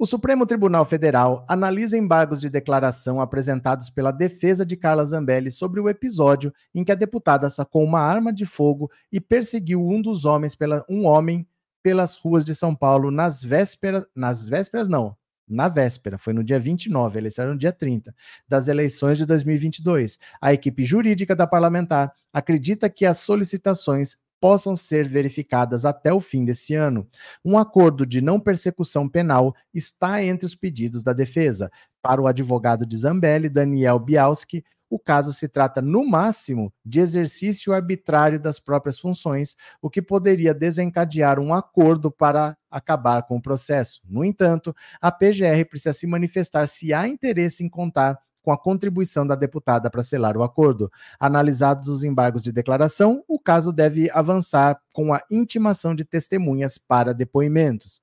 O Supremo Tribunal Federal analisa embargos de declaração apresentados pela defesa de Carla Zambelli sobre o episódio em que a deputada sacou uma arma de fogo e perseguiu um dos homens pela um homem pelas ruas de São Paulo nas vésperas, nas vésperas não, na véspera, foi no dia 29, a eleição era no dia 30, das eleições de 2022. A equipe jurídica da parlamentar acredita que as solicitações possam ser verificadas até o fim desse ano. Um acordo de não persecução penal está entre os pedidos da defesa. Para o advogado de Zambelli, Daniel Bialski, o caso se trata, no máximo, de exercício arbitrário das próprias funções, o que poderia desencadear um acordo para acabar com o processo. No entanto, a PGR precisa se manifestar se há interesse em contar com a contribuição da deputada para selar o acordo. Analisados os embargos de declaração, o caso deve avançar com a intimação de testemunhas para depoimentos.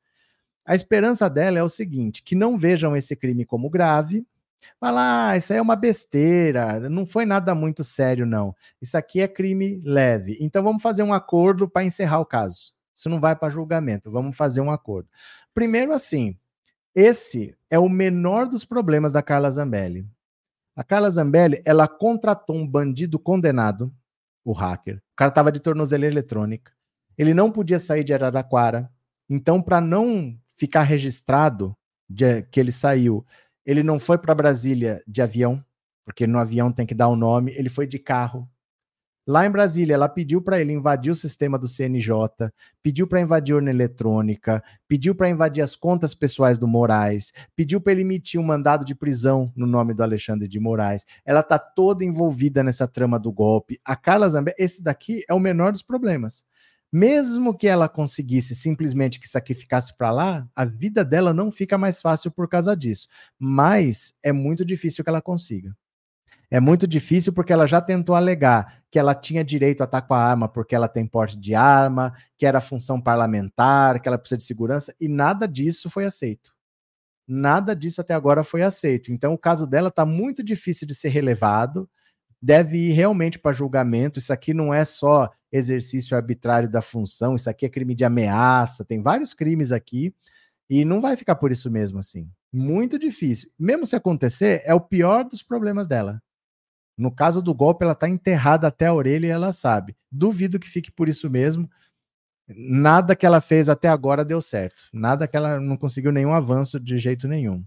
A esperança dela é o seguinte: que não vejam esse crime como grave. Fala, ah, isso aí é uma besteira, não foi nada muito sério, não. Isso aqui é crime leve. Então vamos fazer um acordo para encerrar o caso. Isso não vai para julgamento, vamos fazer um acordo. Primeiro, assim, esse é o menor dos problemas da Carla Zambelli. A Carla Zambelli, ela contratou um bandido condenado, o hacker. O cara estava de tornozeleira eletrônica. Ele não podia sair de Araraquara. Então, para não ficar registrado de, que ele saiu, ele não foi para Brasília de avião, porque no avião tem que dar o nome. Ele foi de carro. Lá em Brasília, ela pediu para ele invadir o sistema do CNJ, pediu para invadir a urna eletrônica, pediu para invadir as contas pessoais do Moraes, pediu para ele emitir um mandado de prisão no nome do Alexandre de Moraes. Ela está toda envolvida nessa trama do golpe. A Carla Zambelli, esse daqui é o menor dos problemas. Mesmo que ela conseguisse simplesmente que isso aqui ficasse para lá, a vida dela não fica mais fácil por causa disso. Mas é muito difícil que ela consiga. É muito difícil porque ela já tentou alegar que ela tinha direito a estar com a arma porque ela tem porte de arma, que era função parlamentar, que ela precisa de segurança, e nada disso foi aceito. Nada disso até agora foi aceito. Então, o caso dela está muito difícil de ser relevado, deve ir realmente para julgamento. Isso aqui não é só exercício arbitrário da função, isso aqui é crime de ameaça, tem vários crimes aqui, e não vai ficar por isso mesmo assim. Muito difícil. Mesmo se acontecer, é o pior dos problemas dela. No caso do golpe, ela está enterrada até a orelha e ela sabe. Duvido que fique por isso mesmo. Nada que ela fez até agora deu certo. Nada que ela não conseguiu nenhum avanço de jeito nenhum.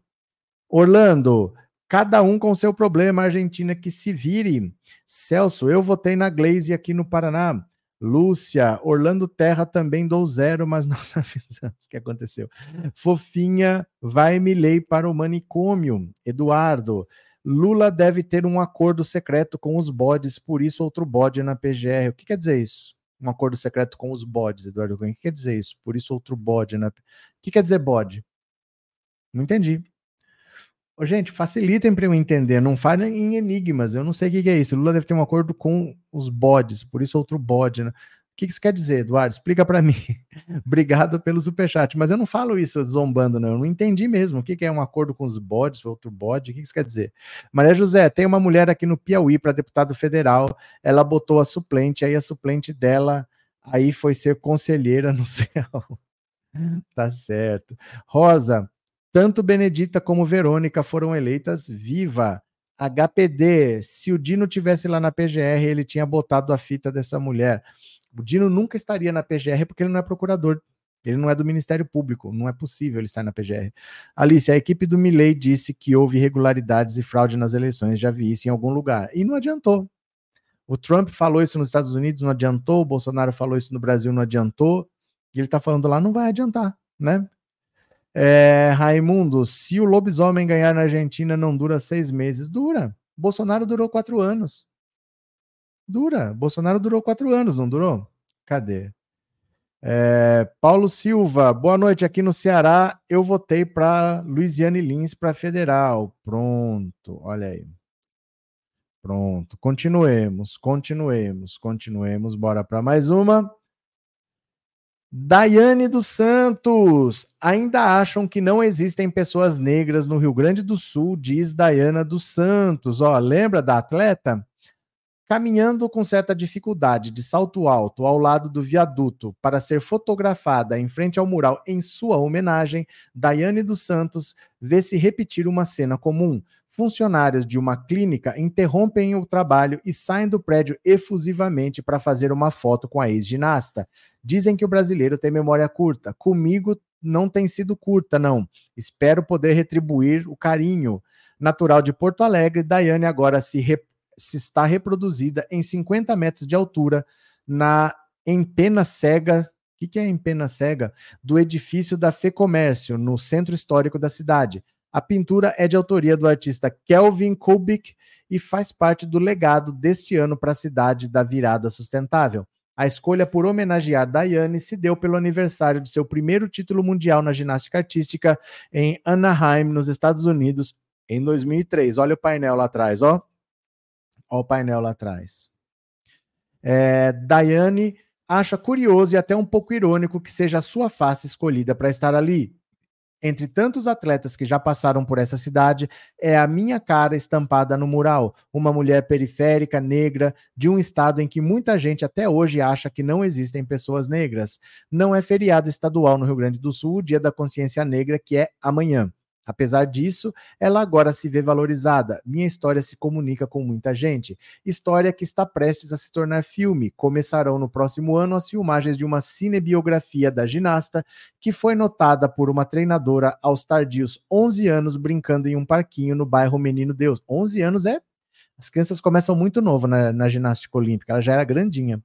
Orlando, cada um com seu problema. Argentina que se vire. Celso, eu votei na Glaze aqui no Paraná. Lúcia, Orlando Terra também dou zero, mas nós avisamos o que aconteceu. Fofinha, vai Milei para o manicômio. Eduardo, Lula deve ter um acordo secreto com os bodes, por isso outro bode na PGR. O que quer dizer isso? Um acordo secreto com os bodes, Eduardo Cunha. O que quer dizer isso? Por isso outro bode na. O que quer dizer bode? Não entendi. Ô, gente, facilitem para eu entender. Não falem em enigmas. Eu não sei o que, que é isso. Lula deve ter um acordo com os bodes, por isso outro bode. Né? Que isso quer dizer, Eduardo? Explica para mim. Obrigado pelo superchat. Mas eu não falo isso zombando, não. Eu não entendi mesmo. O que, que é um acordo com os bodes, outro bode? O que isso quer dizer? Maria José, tem uma mulher aqui no Piauí para deputado federal. Ela botou a suplente, aí a suplente dela aí foi ser conselheira no céu. tá certo. Rosa, tanto Benedita como Verônica foram eleitas viva. HPD, se o Dino tivesse lá na PGR, ele tinha botado a fita dessa mulher. O Dino nunca estaria na PGR porque ele não é procurador. Ele não é do Ministério Público, não é possível ele estar na PGR. Alice, a equipe do Milley disse que houve irregularidades e fraude nas eleições, já vi isso em algum lugar. E não adiantou. O Trump falou isso nos Estados Unidos, não adiantou. O Bolsonaro falou isso no Brasil, não adiantou. E ele está falando lá, não vai adiantar, né? É, Raimundo, se o lobisomem ganhar na Argentina, não dura seis meses. Dura. Bolsonaro durou quatro anos. Dura. Bolsonaro durou quatro anos, não durou? Cadê? É, Paulo Silva, boa noite. Aqui no Ceará, eu votei para Luiziane Lins para federal. Pronto, olha aí. Pronto, continuemos, continuemos, continuemos. Bora para mais uma. Daiane dos Santos, ainda acham que não existem pessoas negras no Rio Grande do Sul, diz Daiana dos Santos. Ó, lembra da atleta? Caminhando com certa dificuldade de salto alto ao lado do viaduto para ser fotografada em frente ao mural em sua homenagem, Daiane dos Santos vê se repetir uma cena comum. Funcionários de uma clínica interrompem o trabalho e saem do prédio efusivamente para fazer uma foto com a ex-ginasta. Dizem que o brasileiro tem memória curta. Comigo não tem sido curta, não. Espero poder retribuir o carinho. Natural de Porto Alegre, Daiane agora se. Se está reproduzida em 50 metros de altura na empena cega. O que, que é empena cega? Do edifício da Fecomércio, no centro histórico da cidade. A pintura é de autoria do artista Kelvin Kubik e faz parte do legado deste ano para a cidade da virada sustentável. A escolha por homenagear Daiane se deu pelo aniversário de seu primeiro título mundial na ginástica artística em Anaheim, nos Estados Unidos, em 2003. Olha o painel lá atrás, ó. Olha o painel lá atrás. É, Daiane acha curioso e até um pouco irônico que seja a sua face escolhida para estar ali. Entre tantos atletas que já passaram por essa cidade, é a minha cara estampada no mural. Uma mulher periférica, negra, de um estado em que muita gente até hoje acha que não existem pessoas negras. Não é feriado estadual no Rio Grande do Sul, o Dia da Consciência Negra, que é amanhã. Apesar disso, ela agora se vê valorizada. Minha história se comunica com muita gente. História que está prestes a se tornar filme. Começarão no próximo ano as filmagens de uma cinebiografia da ginasta, que foi notada por uma treinadora aos tardios 11 anos brincando em um parquinho no bairro Menino Deus. 11 anos é. As crianças começam muito novo na, na ginástica olímpica, ela já era grandinha.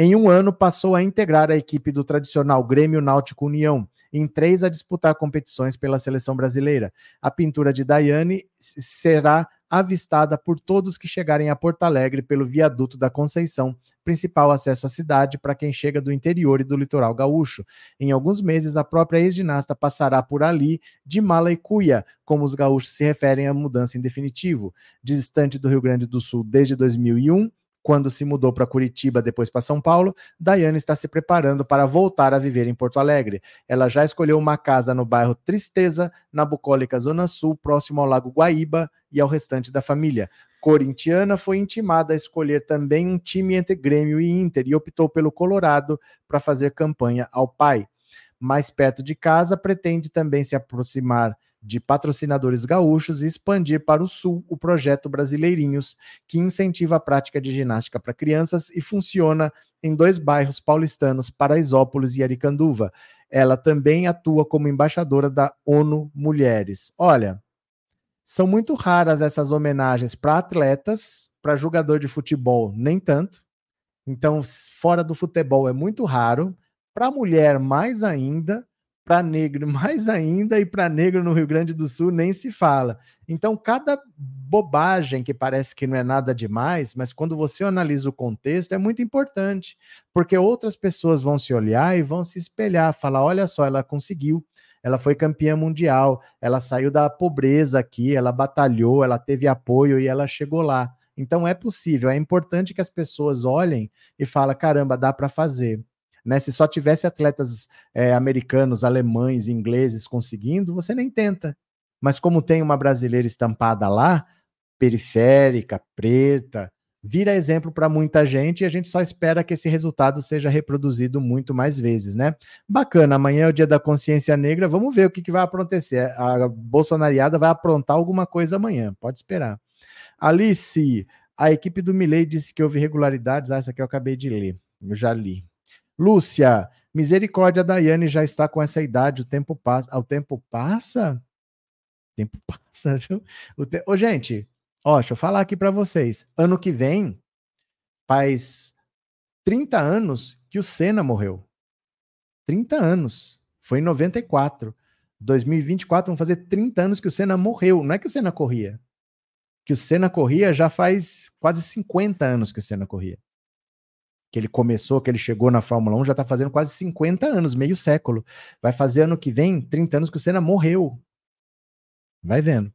Em um ano, passou a integrar a equipe do tradicional Grêmio Náutico União em três a disputar competições pela seleção brasileira. A pintura de Daiane será avistada por todos que chegarem a Porto Alegre pelo viaduto da Conceição, principal acesso à cidade para quem chega do interior e do litoral gaúcho. Em alguns meses, a própria ex-ginasta passará por ali de mala e cuia, como os gaúchos se referem à mudança em definitivo. Distante do Rio Grande do Sul desde 2001, quando se mudou para Curitiba, depois para São Paulo, Daiane está se preparando para voltar a viver em Porto Alegre. Ela já escolheu uma casa no bairro Tristeza, na bucólica Zona Sul, próximo ao Lago Guaíba e ao restante da família. Corintiana foi intimada a escolher também um time entre Grêmio e Inter e optou pelo Colorado para fazer campanha ao pai. Mais perto de casa, pretende também se aproximar de patrocinadores gaúchos e expandir para o sul o projeto Brasileirinhos, que incentiva a prática de ginástica para crianças e funciona em dois bairros paulistanos, Paraisópolis e Aricanduva. Ela também atua como embaixadora da ONU Mulheres. Olha, são muito raras essas homenagens para atletas, para jogador de futebol, nem tanto. Então, fora do futebol é muito raro. Para mulher, mais ainda para negro mais ainda, e para negro no Rio Grande do Sul nem se fala. Então, cada bobagem que parece que não é nada demais, mas quando você analisa o contexto, é muito importante, porque outras pessoas vão se olhar e vão se espelhar, falar: olha só, ela conseguiu. Ela foi campeã mundial, ela saiu da pobreza aqui, ela batalhou, ela teve apoio e ela chegou lá. Então é possível, é importante que as pessoas olhem e falem: caramba, dá para fazer. Né? Se só tivesse atletas é, americanos, alemães, ingleses conseguindo, você nem tenta. Mas como tem uma brasileira estampada lá, periférica, preta, vira exemplo para muita gente e a gente só espera que esse resultado seja reproduzido muito mais vezes, né? Bacana, amanhã é o dia da consciência negra, vamos ver o que, que vai acontecer. A bolsonariada vai aprontar alguma coisa amanhã, pode esperar. Alice, a equipe do Milley disse que houve irregularidades, ah, essa aqui eu acabei de ler, eu já li. Lúcia, misericórdia, Daiane já está com essa idade, o tempo passa. Ah, o tempo passa? O tempo passa, viu? O te... Ô, gente, ó, deixa eu falar aqui para vocês. Ano que vem, faz 30 anos que o Senna morreu. 30 anos. Foi em 94. 2024 vão fazer 30 anos que o Senna morreu. Não é que o Senna corria. Que o Senna corria já faz quase 50 anos que o Senna corria que ele começou, que ele chegou na Fórmula 1, já está fazendo quase 50 anos, meio século. Vai fazer ano que vem 30 anos que o Senna morreu. Vai vendo.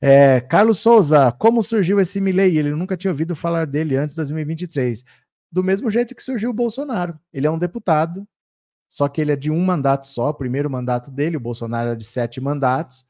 É, Carlos Souza, como surgiu esse Milley? Ele nunca tinha ouvido falar dele antes de 2023. Do mesmo jeito que surgiu o Bolsonaro. Ele é um deputado, só que ele é de um mandato só, o primeiro mandato dele, o Bolsonaro é de sete mandatos,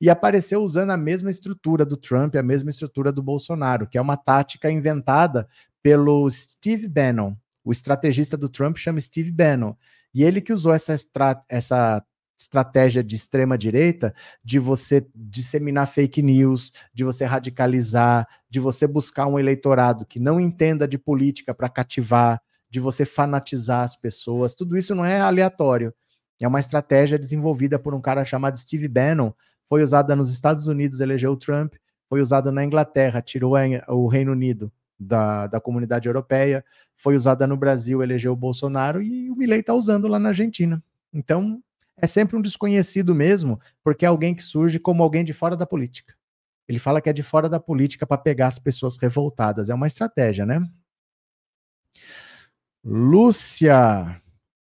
e apareceu usando a mesma estrutura do Trump, a mesma estrutura do Bolsonaro, que é uma tática inventada pelo Steve Bannon. O estrategista do Trump chama Steve Bannon. E ele que usou essa, estra essa estratégia de extrema direita de você disseminar fake news, de você radicalizar, de você buscar um eleitorado que não entenda de política para cativar, de você fanatizar as pessoas. Tudo isso não é aleatório. É uma estratégia desenvolvida por um cara chamado Steve Bannon, foi usada nos Estados Unidos, elegeu o Trump, foi usada na Inglaterra, tirou o Reino Unido da, da comunidade europeia, foi usada no Brasil, elegeu o Bolsonaro e o Milley está usando lá na Argentina. Então, é sempre um desconhecido mesmo, porque é alguém que surge como alguém de fora da política. Ele fala que é de fora da política para pegar as pessoas revoltadas. É uma estratégia, né? Lúcia.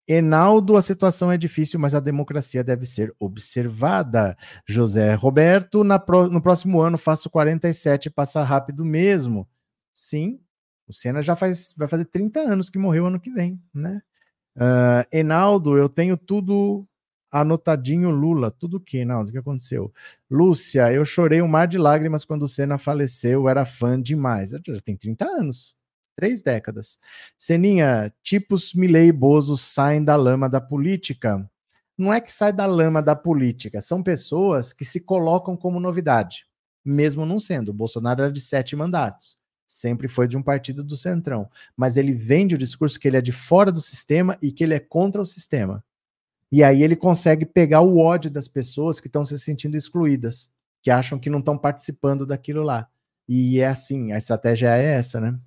Enaldo, a situação é difícil, mas a democracia deve ser observada. José Roberto, pro, no próximo ano faço 47, passa rápido mesmo. Sim, o Senna já faz, vai fazer 30 anos que morreu ano que vem, né? Uh, Enaldo, eu tenho tudo anotadinho Lula. Tudo o que, Naldo? O que aconteceu? Lúcia, eu chorei um mar de lágrimas quando o Senna faleceu, era fã demais. Já tem 30 anos. Três décadas. Seninha, tipos Milei e Bozo saem da lama da política. Não é que sai da lama da política, são pessoas que se colocam como novidade, mesmo não sendo. O Bolsonaro era de sete mandatos, sempre foi de um partido do Centrão, mas ele vende o discurso que ele é de fora do sistema e que ele é contra o sistema. E aí ele consegue pegar o ódio das pessoas que estão se sentindo excluídas, que acham que não estão participando daquilo lá. E é assim, a estratégia é essa, né?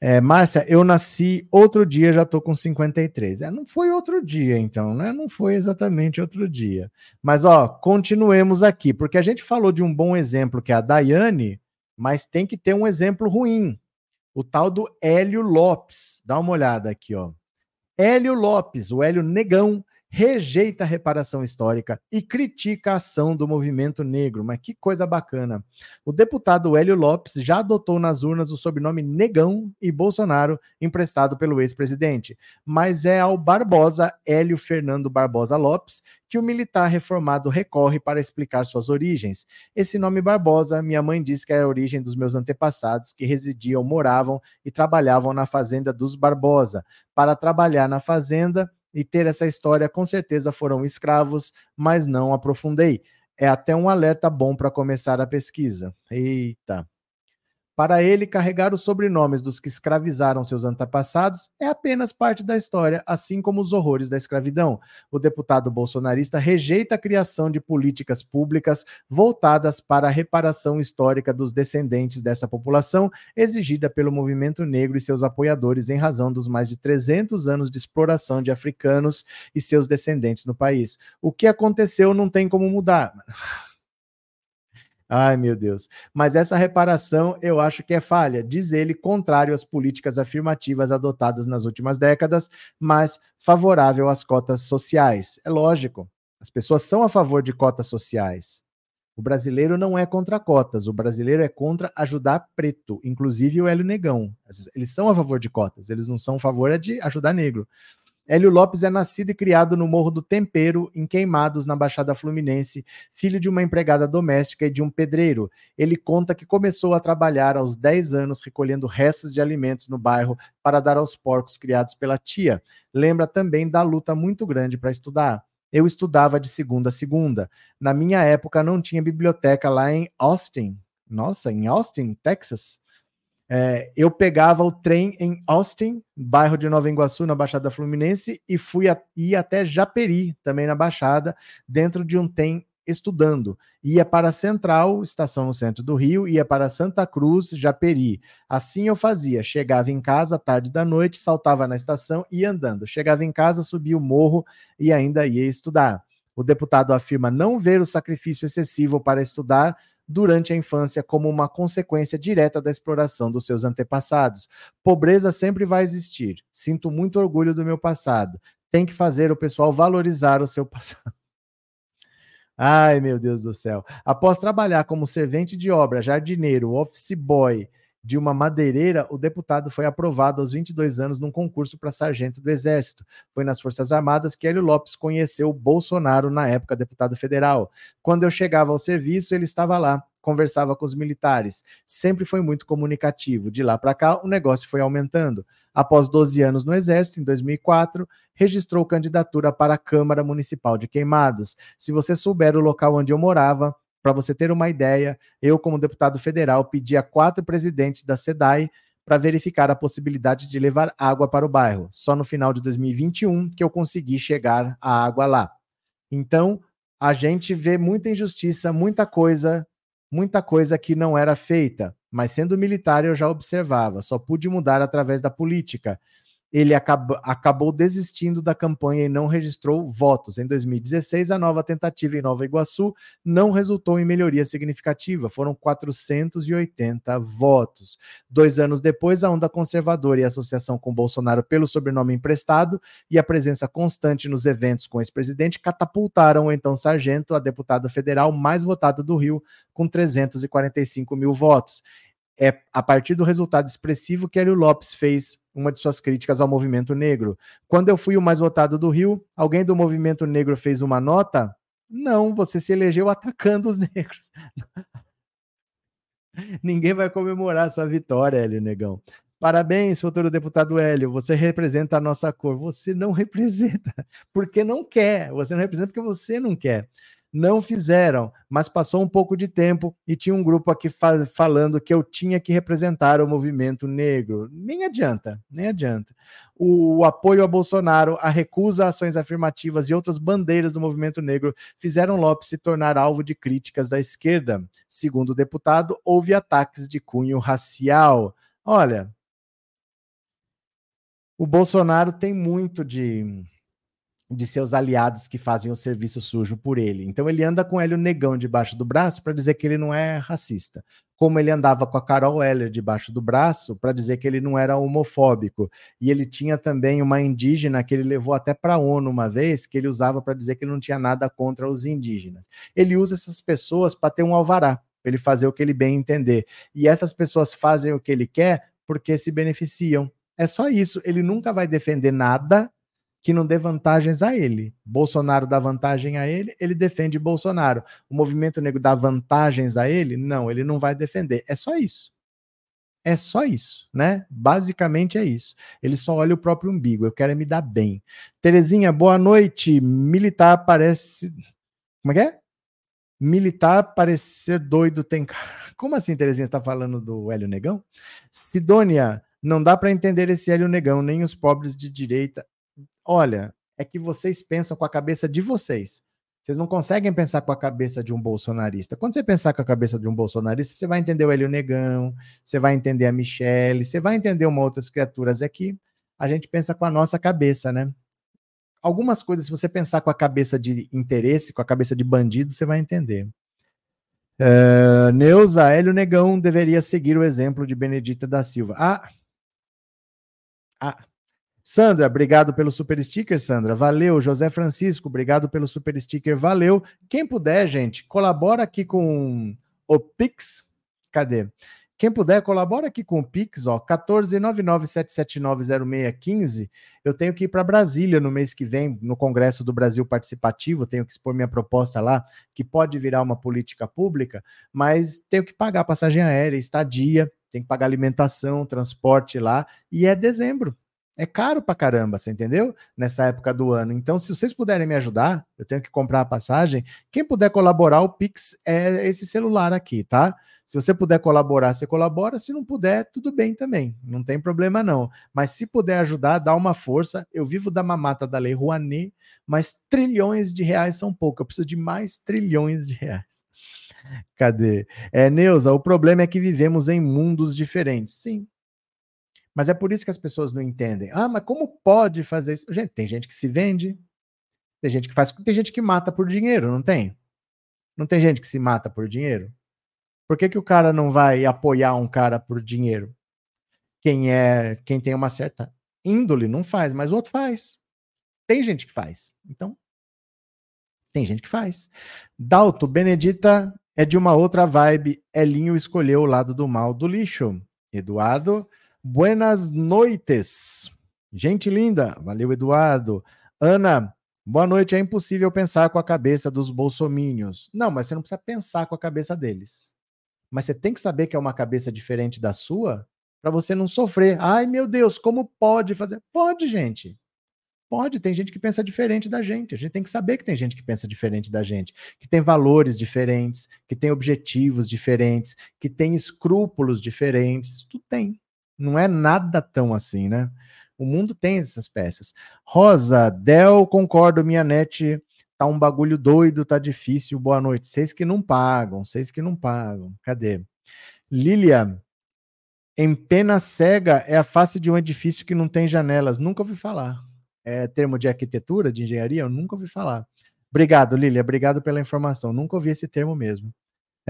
É, Márcia, eu nasci outro dia, já tô com 53. É, não foi outro dia, então, né? Não foi exatamente outro dia. Mas, ó, continuemos aqui, porque a gente falou de um bom exemplo, que é a Daiane, mas tem que ter um exemplo ruim. O tal do Hélio Lopes. Dá uma olhada aqui, ó. Hélio Lopes, o Hélio Negão, rejeita a reparação histórica e critica a ação do movimento negro. Mas que coisa bacana. O deputado Hélio Lopes já adotou nas urnas o sobrenome Negão e Bolsonaro, emprestado pelo ex-presidente. Mas é ao Barbosa, Hélio Fernando Barbosa Lopes, que o militar reformado recorre para explicar suas origens. Esse nome Barbosa, minha mãe diz que é a origem dos meus antepassados que residiam, moravam e trabalhavam na fazenda dos Barbosa. Para trabalhar na fazenda, e ter essa história, com certeza foram escravos, mas não aprofundei. É até um alerta bom para começar a pesquisa. Eita. Para ele, carregar os sobrenomes dos que escravizaram seus antepassados é apenas parte da história, assim como os horrores da escravidão. O deputado bolsonarista rejeita a criação de políticas públicas voltadas para a reparação histórica dos descendentes dessa população, exigida pelo movimento negro e seus apoiadores em razão dos mais de 300 anos de exploração de africanos e seus descendentes no país. O que aconteceu não tem como mudar. Ai, meu Deus. Mas essa reparação eu acho que é falha, diz ele, contrário às políticas afirmativas adotadas nas últimas décadas, mas favorável às cotas sociais. É lógico, as pessoas são a favor de cotas sociais. O brasileiro não é contra cotas, o brasileiro é contra ajudar preto, inclusive o Hélio Negão. Eles são a favor de cotas, eles não são a favor de ajudar negro. Hélio Lopes é nascido e criado no Morro do Tempero, em Queimados, na Baixada Fluminense, filho de uma empregada doméstica e de um pedreiro. Ele conta que começou a trabalhar aos 10 anos recolhendo restos de alimentos no bairro para dar aos porcos criados pela tia. Lembra também da luta muito grande para estudar. Eu estudava de segunda a segunda. Na minha época não tinha biblioteca lá em Austin. Nossa, em Austin, Texas? É, eu pegava o trem em Austin, bairro de Nova Iguaçu, na Baixada Fluminense, e fui a, ia até Japeri, também na Baixada, dentro de um trem estudando. Ia para Central, estação no centro do Rio, ia para Santa Cruz, Japeri. Assim eu fazia. Chegava em casa tarde da noite, saltava na estação e ia andando. Chegava em casa, subia o morro e ainda ia estudar. O deputado afirma não ver o sacrifício excessivo para estudar durante a infância como uma consequência direta da exploração dos seus antepassados. Pobreza sempre vai existir. Sinto muito orgulho do meu passado. Tem que fazer o pessoal valorizar o seu passado. Ai, meu Deus do céu. Após trabalhar como servente de obra, jardineiro, office boy, de uma madeireira, o deputado foi aprovado aos 22 anos num concurso para sargento do Exército. Foi nas Forças Armadas que Hélio Lopes conheceu Bolsonaro, na época deputado federal. Quando eu chegava ao serviço, ele estava lá. conversava com os militares. Sempre foi muito comunicativo. De lá para cá, o negócio foi aumentando. Após 12 anos no Exército, em 2004, registrou candidatura para a Câmara Municipal de Queimados. Se você souber o local onde eu morava, para você ter uma ideia, eu, como deputado federal, pedi a quatro presidentes da SEDAI para verificar a possibilidade de levar água para o bairro. Só no final de 2021 que eu consegui chegar a água lá. Então, a gente vê muita injustiça, muita coisa, muita coisa que não era feita. Mas sendo militar, eu já observava, só pude mudar através da política ele acabou, desistindo da campanha e não registrou votos. Em 2016, a nova tentativa em Nova Iguaçu não resultou em melhoria significativa, foram 480 votos. Dois anos depois, a onda conservadora e a associação com Bolsonaro pelo sobrenome emprestado e a presença constante nos eventos com esse presidente catapultaram o então sargento a deputado federal mais votado do Rio, com 345 mil votos. É a partir do resultado expressivo que Hélio Lopes fez uma de suas críticas ao movimento negro. Quando eu fui o mais votado do Rio, alguém do movimento negro fez uma nota? Não, você se elegeu atacando os negros. Ninguém vai comemorar sua vitória, Hélio Negão. Parabéns, futuro deputado Hélio. Você representa a nossa cor. Você não representa porque não quer. Você não representa porque você não quer não fizeram, mas passou um pouco de tempo e tinha um grupo aqui fa falando que eu tinha que representar o movimento negro. Nem adianta, nem adianta. O, o apoio a Bolsonaro, a recusa a ações afirmativas e outras bandeiras do movimento negro fizeram Lopes se tornar alvo de críticas da esquerda. Segundo o deputado, houve ataques de cunho racial. Olha, o Bolsonaro tem muito de de seus aliados que fazem o serviço sujo por ele. Então ele anda com Hélio Negão debaixo do braço para dizer que ele não é racista. Como ele andava com a Carol Heller debaixo do braço para dizer que ele não era homofóbico. E ele tinha também uma indígena que ele levou até para a ONU uma vez, que ele usava para dizer que não tinha nada contra os indígenas. Ele usa essas pessoas para ter um alvará, para ele fazer o que ele bem entender. E essas pessoas fazem o que ele quer porque se beneficiam. É só isso. Ele nunca vai defender nada que não dê vantagens a ele. Bolsonaro dá vantagem a ele, ele defende Bolsonaro. O movimento negro dá vantagens a ele? Não, ele não vai defender. É só isso. É só isso, né? Basicamente é isso. Ele só olha o próprio umbigo. Eu quero é me dar bem. Terezinha, boa noite. Militar parece. Como é que é? Militar parecer doido tem. Como assim, Terezinha, está falando do Hélio Negão? Sidônia, não dá para entender esse Hélio Negão, nem os pobres de direita Olha, é que vocês pensam com a cabeça de vocês. Vocês não conseguem pensar com a cabeça de um bolsonarista. Quando você pensar com a cabeça de um bolsonarista, você vai entender o Hélio Negão, você vai entender a Michelle, você vai entender uma outras criaturas aqui. A gente pensa com a nossa cabeça, né? Algumas coisas, se você pensar com a cabeça de interesse, com a cabeça de bandido, você vai entender. Uh, Neuza, Hélio Negão deveria seguir o exemplo de Benedita da Silva. Ah, ah, Sandra, obrigado pelo super sticker, Sandra. Valeu. José Francisco, obrigado pelo super sticker. Valeu. Quem puder, gente, colabora aqui com o Pix. Cadê? Quem puder, colabora aqui com o Pix, ó, 14997790615. Eu tenho que ir para Brasília no mês que vem, no Congresso do Brasil Participativo, tenho que expor minha proposta lá, que pode virar uma política pública, mas tenho que pagar passagem aérea, estadia, tenho que pagar alimentação, transporte lá, e é dezembro. É caro pra caramba, você entendeu? Nessa época do ano. Então, se vocês puderem me ajudar, eu tenho que comprar a passagem. Quem puder colaborar, o Pix é esse celular aqui, tá? Se você puder colaborar, você colabora. Se não puder, tudo bem também. Não tem problema, não. Mas se puder ajudar, dá uma força. Eu vivo da mamata da Lei Rouanet, mas trilhões de reais são pouco. Eu preciso de mais trilhões de reais. Cadê? É, Neuza, o problema é que vivemos em mundos diferentes. Sim, mas é por isso que as pessoas não entendem. Ah, mas como pode fazer isso? Gente, tem gente que se vende, tem gente que faz, tem gente que mata por dinheiro, não tem? Não tem gente que se mata por dinheiro? Por que, que o cara não vai apoiar um cara por dinheiro? Quem é, quem tem uma certa índole não faz, mas o outro faz. Tem gente que faz. Então, tem gente que faz. Dalto, Benedita é de uma outra vibe. Elinho escolheu o lado do mal do lixo. Eduardo, Buenas noites. Gente linda. Valeu, Eduardo. Ana, boa noite. É impossível pensar com a cabeça dos bolsomínios. Não, mas você não precisa pensar com a cabeça deles. Mas você tem que saber que é uma cabeça diferente da sua para você não sofrer. Ai, meu Deus, como pode fazer? Pode, gente. Pode, tem gente que pensa diferente da gente. A gente tem que saber que tem gente que pensa diferente da gente, que tem valores diferentes, que tem objetivos diferentes, que tem escrúpulos diferentes. Tudo tem. Não é nada tão assim, né? O mundo tem essas peças. Rosa, Del, concordo, minha net tá um bagulho doido, tá difícil. Boa noite. Vocês que não pagam, vocês que não pagam. Cadê? Lilia, em pena cega é a face de um edifício que não tem janelas. Nunca ouvi falar. É termo de arquitetura, de engenharia? Eu nunca ouvi falar. Obrigado, Lilia. Obrigado pela informação. Nunca ouvi esse termo mesmo.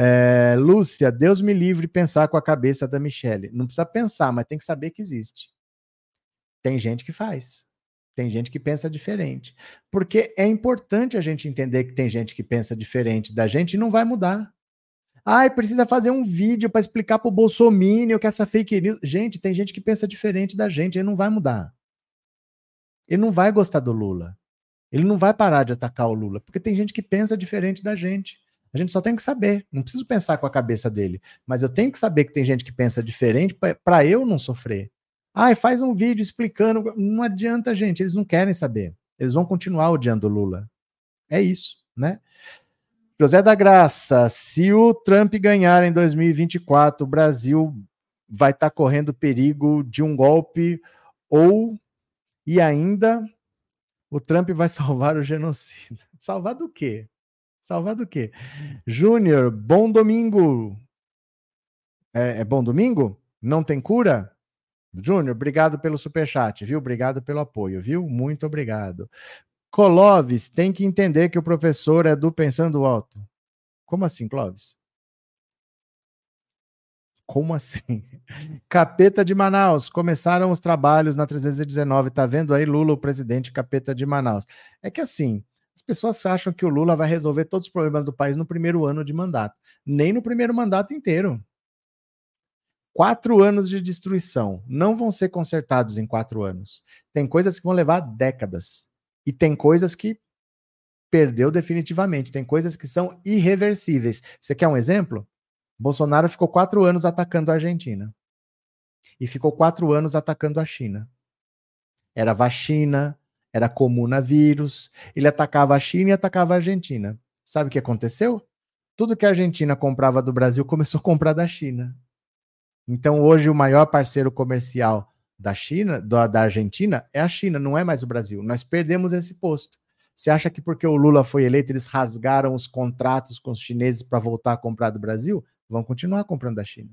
É, Lúcia, Deus me livre de pensar com a cabeça da Michelle. Não precisa pensar, mas tem que saber que existe. Tem gente que faz. Tem gente que pensa diferente. Porque é importante a gente entender que tem gente que pensa diferente da gente e não vai mudar. Ai, precisa fazer um vídeo para explicar para o Bolsonaro que essa fake news. Gente, tem gente que pensa diferente da gente, ele não vai mudar. Ele não vai gostar do Lula. Ele não vai parar de atacar o Lula, porque tem gente que pensa diferente da gente. A gente só tem que saber. Não preciso pensar com a cabeça dele, mas eu tenho que saber que tem gente que pensa diferente para eu não sofrer. Ai, faz um vídeo explicando. Não adianta, gente, eles não querem saber. Eles vão continuar odiando Lula. É isso, né? José da Graça, se o Trump ganhar em 2024, o Brasil vai estar tá correndo perigo de um golpe ou e ainda o Trump vai salvar o genocida. Salvar do quê? Salvar do quê? Júnior, bom domingo. É, é bom domingo? Não tem cura? Júnior, obrigado pelo superchat, viu? Obrigado pelo apoio, viu? Muito obrigado. Clóvis, tem que entender que o professor é do Pensando Alto. Como assim, Clóvis? Como assim? Capeta de Manaus. Começaram os trabalhos na 319. Tá vendo aí Lula, o presidente capeta de Manaus? É que assim, as pessoas acham que o Lula vai resolver todos os problemas do país no primeiro ano de mandato. Nem no primeiro mandato inteiro. Quatro anos de destruição não vão ser consertados em quatro anos. Tem coisas que vão levar décadas. E tem coisas que perdeu definitivamente. Tem coisas que são irreversíveis. Você quer um exemplo? Bolsonaro ficou quatro anos atacando a Argentina. E ficou quatro anos atacando a China. Era vacina, era comunavírus. Ele atacava a China e atacava a Argentina. Sabe o que aconteceu? Tudo que a Argentina comprava do Brasil começou a comprar da China. Então, hoje, o maior parceiro comercial da China, da, da Argentina, é a China, não é mais o Brasil. Nós perdemos esse posto. Você acha que porque o Lula foi eleito, eles rasgaram os contratos com os chineses para voltar a comprar do Brasil? Vão continuar comprando da China.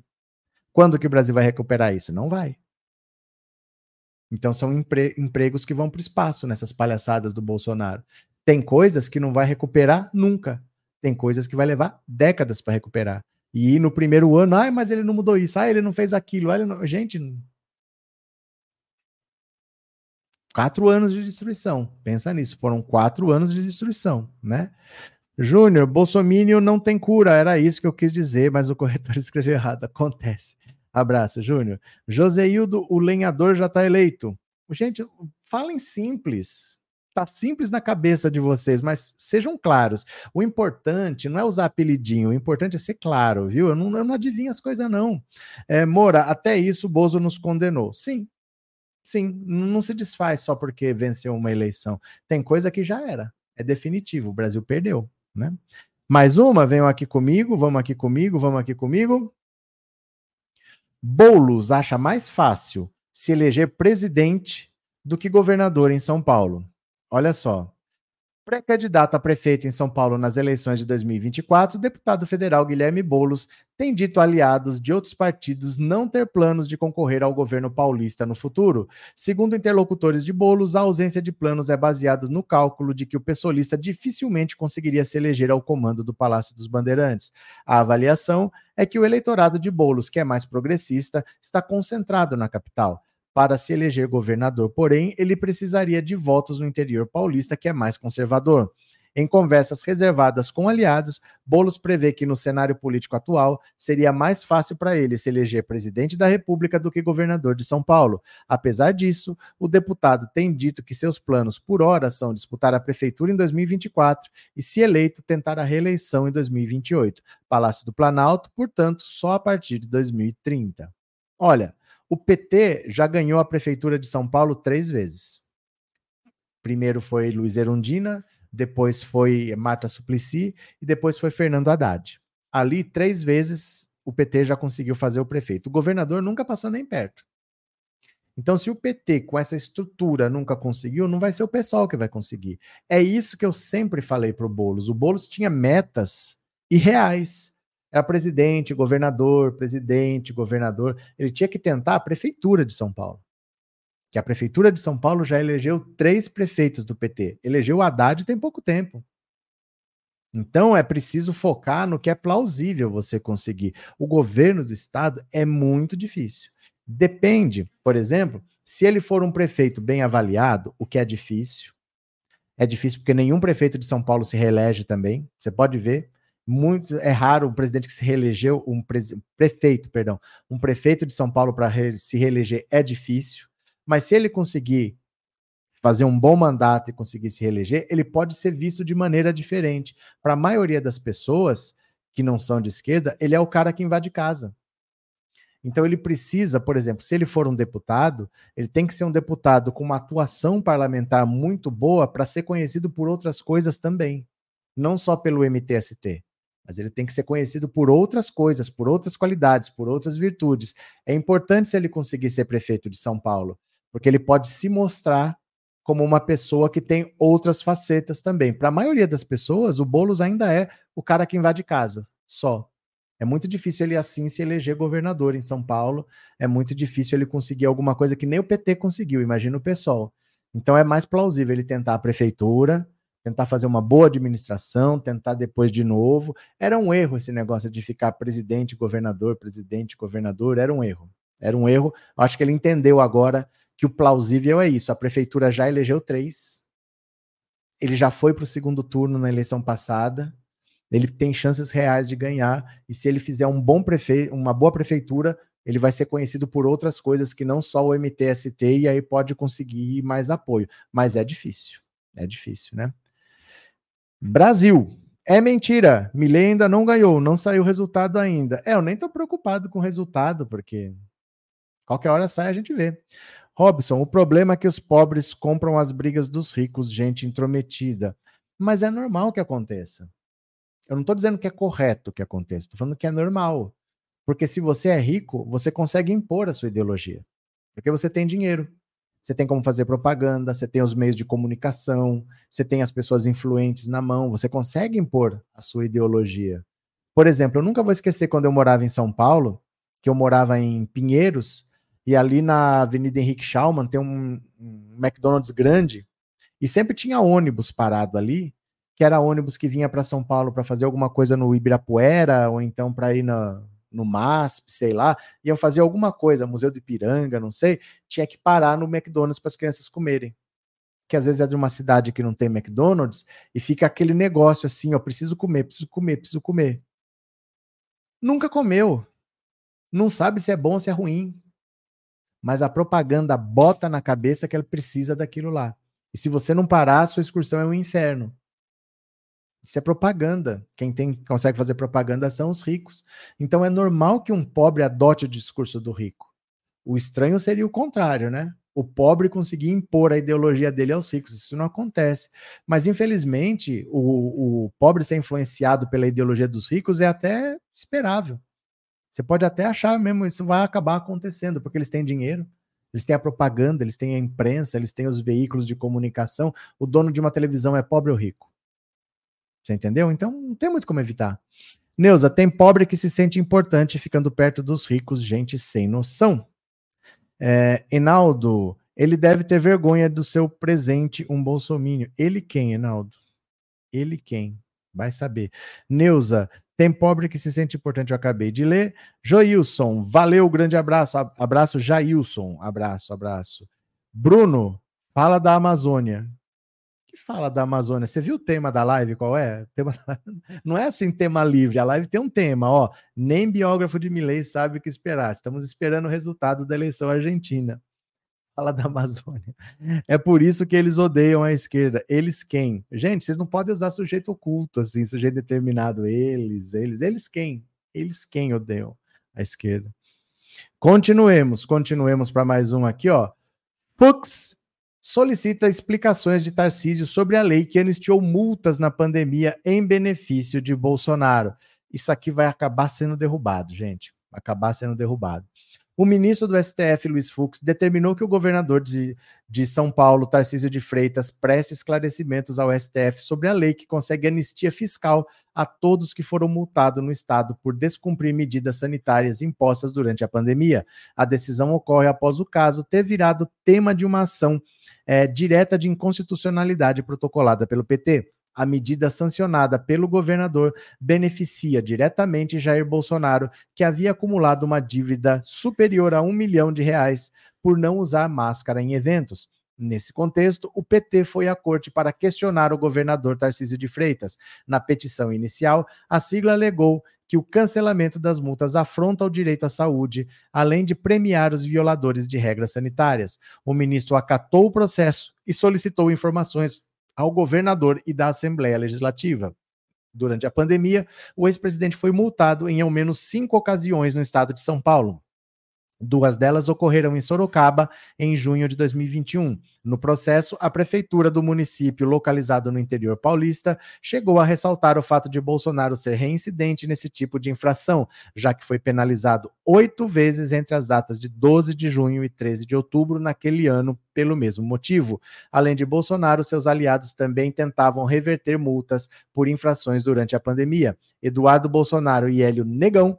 Quando que o Brasil vai recuperar isso? Não vai. Então são empre empregos que vão para o espaço nessas palhaçadas do Bolsonaro. Tem coisas que não vai recuperar nunca. Tem coisas que vai levar décadas para recuperar. E no primeiro ano, ah, mas ele não mudou isso, ah, ele não fez aquilo, ah, não... gente. Quatro anos de destruição. Pensa nisso, foram quatro anos de destruição, né? Júnior, Bolsonaro não tem cura, era isso que eu quis dizer, mas o corretor escreveu errado. Acontece. Abraço, Júnior. Joseildo, o lenhador já está eleito. Gente, falem simples. Tá simples na cabeça de vocês, mas sejam claros. O importante não é usar apelidinho, o importante é ser claro, viu? Eu não, eu não adivinho as coisas, não. É, Moura, até isso o Bozo nos condenou. Sim, sim, não se desfaz só porque venceu uma eleição. Tem coisa que já era, é definitivo, o Brasil perdeu, né? Mais uma, venham aqui comigo, vamos aqui comigo, vamos aqui comigo. Boulos acha mais fácil se eleger presidente do que governador em São Paulo. Olha só. Pré-candidato a prefeito em São Paulo nas eleições de 2024, o deputado federal Guilherme Boulos tem dito aliados de outros partidos não ter planos de concorrer ao governo paulista no futuro. Segundo interlocutores de Boulos, a ausência de planos é baseada no cálculo de que o pessoalista dificilmente conseguiria se eleger ao comando do Palácio dos Bandeirantes. A avaliação é que o eleitorado de Boulos, que é mais progressista, está concentrado na capital para se eleger governador, porém, ele precisaria de votos no interior paulista, que é mais conservador. Em conversas reservadas com aliados, Bolos prevê que no cenário político atual seria mais fácil para ele se eleger presidente da República do que governador de São Paulo. Apesar disso, o deputado tem dito que seus planos por hora são disputar a prefeitura em 2024 e, se eleito, tentar a reeleição em 2028. Palácio do Planalto, portanto, só a partir de 2030. Olha, o PT já ganhou a prefeitura de São Paulo três vezes. Primeiro foi Luiz Erundina, depois foi Marta Suplicy e depois foi Fernando Haddad. Ali, três vezes, o PT já conseguiu fazer o prefeito. O governador nunca passou nem perto. Então, se o PT, com essa estrutura, nunca conseguiu, não vai ser o pessoal que vai conseguir. É isso que eu sempre falei para o Boulos. O Boulos tinha metas irreais. Era presidente, governador, presidente, governador. Ele tinha que tentar a prefeitura de São Paulo. Que a prefeitura de São Paulo já elegeu três prefeitos do PT. Elegeu o Haddad tem pouco tempo. Então é preciso focar no que é plausível você conseguir. O governo do estado é muito difícil. Depende, por exemplo, se ele for um prefeito bem avaliado, o que é difícil. É difícil porque nenhum prefeito de São Paulo se reelege também. Você pode ver. Muito é raro um presidente que se reelegeu, um pre, prefeito, perdão, um prefeito de São Paulo para re, se reeleger é difícil, mas se ele conseguir fazer um bom mandato e conseguir se reeleger, ele pode ser visto de maneira diferente. Para a maioria das pessoas que não são de esquerda, ele é o cara que invade casa. Então ele precisa, por exemplo, se ele for um deputado, ele tem que ser um deputado com uma atuação parlamentar muito boa para ser conhecido por outras coisas também, não só pelo MTST mas ele tem que ser conhecido por outras coisas, por outras qualidades, por outras virtudes. É importante se ele conseguir ser prefeito de São Paulo, porque ele pode se mostrar como uma pessoa que tem outras facetas também. Para a maioria das pessoas, o Boulos ainda é o cara que invade casa, só. É muito difícil ele assim se eleger governador em São Paulo. É muito difícil ele conseguir alguma coisa que nem o PT conseguiu, imagina o PSOL. Então é mais plausível ele tentar a prefeitura, tentar fazer uma boa administração, tentar depois de novo. Era um erro esse negócio de ficar presidente, governador, presidente, governador, era um erro. Era um erro. Acho que ele entendeu agora que o plausível é isso. A prefeitura já elegeu três. Ele já foi para o segundo turno na eleição passada. Ele tem chances reais de ganhar. E se ele fizer um bom prefeito, uma boa prefeitura, ele vai ser conhecido por outras coisas que não só o MTST, e aí pode conseguir mais apoio. Mas é difícil. É difícil, né? Brasil. É mentira. Milley ainda não ganhou, não saiu o resultado ainda. É, eu nem tô preocupado com o resultado, porque qualquer hora sai a gente vê. Robson, o problema é que os pobres compram as brigas dos ricos, gente intrometida. Mas é normal que aconteça. Eu não estou dizendo que é correto que aconteça, estou falando que é normal. Porque se você é rico, você consegue impor a sua ideologia. Porque você tem dinheiro você tem como fazer propaganda, você tem os meios de comunicação, você tem as pessoas influentes na mão, você consegue impor a sua ideologia. Por exemplo, eu nunca vou esquecer quando eu morava em São Paulo, que eu morava em Pinheiros, e ali na Avenida Henrique Schaumann tem um, um McDonald's grande, e sempre tinha ônibus parado ali, que era ônibus que vinha para São Paulo para fazer alguma coisa no Ibirapuera, ou então para ir na, no MASP, sei lá, iam fazer alguma coisa, Museu do Ipiranga, não sei, tinha que parar no McDonald's para as crianças comerem. Que às vezes é de uma cidade que não tem McDonald's e fica aquele negócio assim, ó, preciso comer, preciso comer, preciso comer. Nunca comeu. Não sabe se é bom ou se é ruim. Mas a propaganda bota na cabeça que ela precisa daquilo lá. E se você não parar, sua excursão é um inferno. Isso é propaganda. Quem tem, consegue fazer propaganda são os ricos. Então é normal que um pobre adote o discurso do rico. O estranho seria o contrário, né? O pobre conseguir impor a ideologia dele aos ricos. Isso não acontece. Mas, infelizmente, o, o pobre ser influenciado pela ideologia dos ricos é até esperável. Você pode até achar mesmo isso vai acabar acontecendo, porque eles têm dinheiro, eles têm a propaganda, eles têm a imprensa, eles têm os veículos de comunicação. O dono de uma televisão é pobre ou rico? Você entendeu? Então não tem muito como evitar. Neuza, tem pobre que se sente importante ficando perto dos ricos, gente sem noção. É, Enaldo, ele deve ter vergonha do seu presente, um bolsomínio. Ele quem, Enaldo? Ele quem? Vai saber. Neuza, tem pobre que se sente importante, eu acabei de ler. Joilson, valeu, grande abraço. Abraço, Jailson. Abraço, abraço. Bruno, fala da Amazônia que fala da Amazônia. Você viu o tema da live? Qual é? Tema... Não é assim tema livre. A live tem um tema, ó. Nem biógrafo de Milley sabe o que esperar. Estamos esperando o resultado da eleição argentina. Fala da Amazônia. É por isso que eles odeiam a esquerda. Eles quem? Gente, vocês não podem usar sujeito oculto, assim, sujeito determinado. Eles, eles, eles quem? Eles quem odeiam a esquerda. Continuemos, continuemos para mais um aqui, ó. Fux solicita explicações de Tarcísio sobre a lei que anistiou multas na pandemia em benefício de Bolsonaro. Isso aqui vai acabar sendo derrubado, gente. Acabar sendo derrubado. O ministro do STF, Luiz Fux, determinou que o governador de, de São Paulo, Tarcísio de Freitas, preste esclarecimentos ao STF sobre a lei que consegue anistia fiscal a todos que foram multados no estado por descumprir medidas sanitárias impostas durante a pandemia. A decisão ocorre após o caso ter virado tema de uma ação é, direta de inconstitucionalidade protocolada pelo PT a medida sancionada pelo governador beneficia diretamente Jair Bolsonaro, que havia acumulado uma dívida superior a um milhão de reais por não usar máscara em eventos. Nesse contexto, o PT foi à corte para questionar o governador Tarcísio de Freitas. Na petição inicial, a sigla alegou que o cancelamento das multas afronta o direito à saúde, além de premiar os violadores de regras sanitárias. O ministro acatou o processo e solicitou informações ao governador e da Assembleia Legislativa. Durante a pandemia, o ex-presidente foi multado em ao menos cinco ocasiões no estado de São Paulo. Duas delas ocorreram em Sorocaba em junho de 2021. No processo, a prefeitura do município, localizado no interior paulista, chegou a ressaltar o fato de Bolsonaro ser reincidente nesse tipo de infração, já que foi penalizado oito vezes entre as datas de 12 de junho e 13 de outubro naquele ano pelo mesmo motivo. Além de Bolsonaro, seus aliados também tentavam reverter multas por infrações durante a pandemia. Eduardo Bolsonaro e Hélio Negão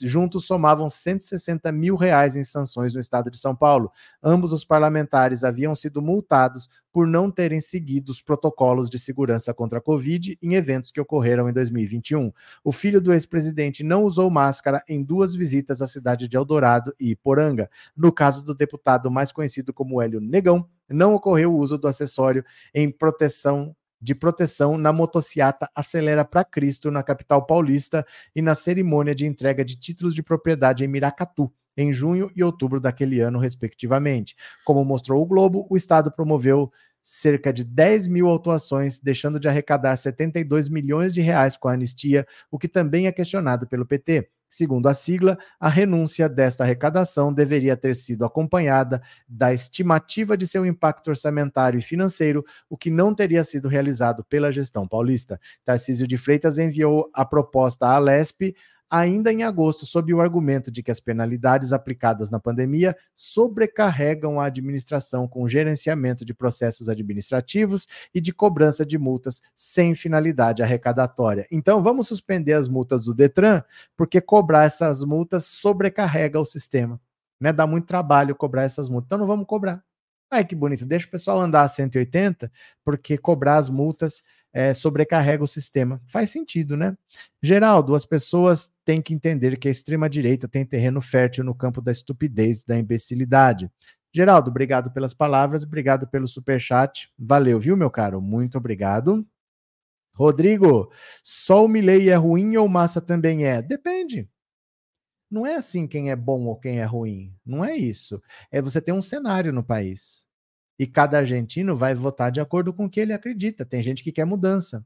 juntos somavam 160 mil reais em sanções no estado de São Paulo. Ambos os parlamentares haviam sido multados por não terem seguido os protocolos de segurança contra a Covid em eventos que ocorreram em 2021. O filho do ex-presidente não usou máscara em duas visitas à cidade de Eldorado e Iporanga. No caso do deputado mais conhecido como Hélio Negão, não ocorreu o uso do acessório em proteção de proteção na motociata Acelera para Cristo, na capital paulista, e na cerimônia de entrega de títulos de propriedade em Miracatu, em junho e outubro daquele ano, respectivamente. Como mostrou o Globo, o Estado promoveu cerca de 10 mil autuações, deixando de arrecadar 72 milhões de reais com a anistia, o que também é questionado pelo PT. Segundo a sigla, a renúncia desta arrecadação deveria ter sido acompanhada da estimativa de seu impacto orçamentário e financeiro, o que não teria sido realizado pela gestão paulista. Tarcísio de Freitas enviou a proposta à Lespe ainda em agosto, sob o argumento de que as penalidades aplicadas na pandemia sobrecarregam a administração com gerenciamento de processos administrativos e de cobrança de multas sem finalidade arrecadatória. Então, vamos suspender as multas do Detran, porque cobrar essas multas sobrecarrega o sistema. Né? Dá muito trabalho cobrar essas multas. Então, não vamos cobrar. Ai, que bonito. Deixa o pessoal andar a 180, porque cobrar as multas é, sobrecarrega o sistema. Faz sentido, né? Geraldo, as pessoas têm que entender que a extrema-direita tem terreno fértil no campo da estupidez, da imbecilidade. Geraldo, obrigado pelas palavras, obrigado pelo super chat. Valeu, viu, meu caro? Muito obrigado. Rodrigo, só o Milley é ruim ou Massa também é? Depende. Não é assim quem é bom ou quem é ruim. Não é isso. É você ter um cenário no país e cada argentino vai votar de acordo com o que ele acredita. Tem gente que quer mudança.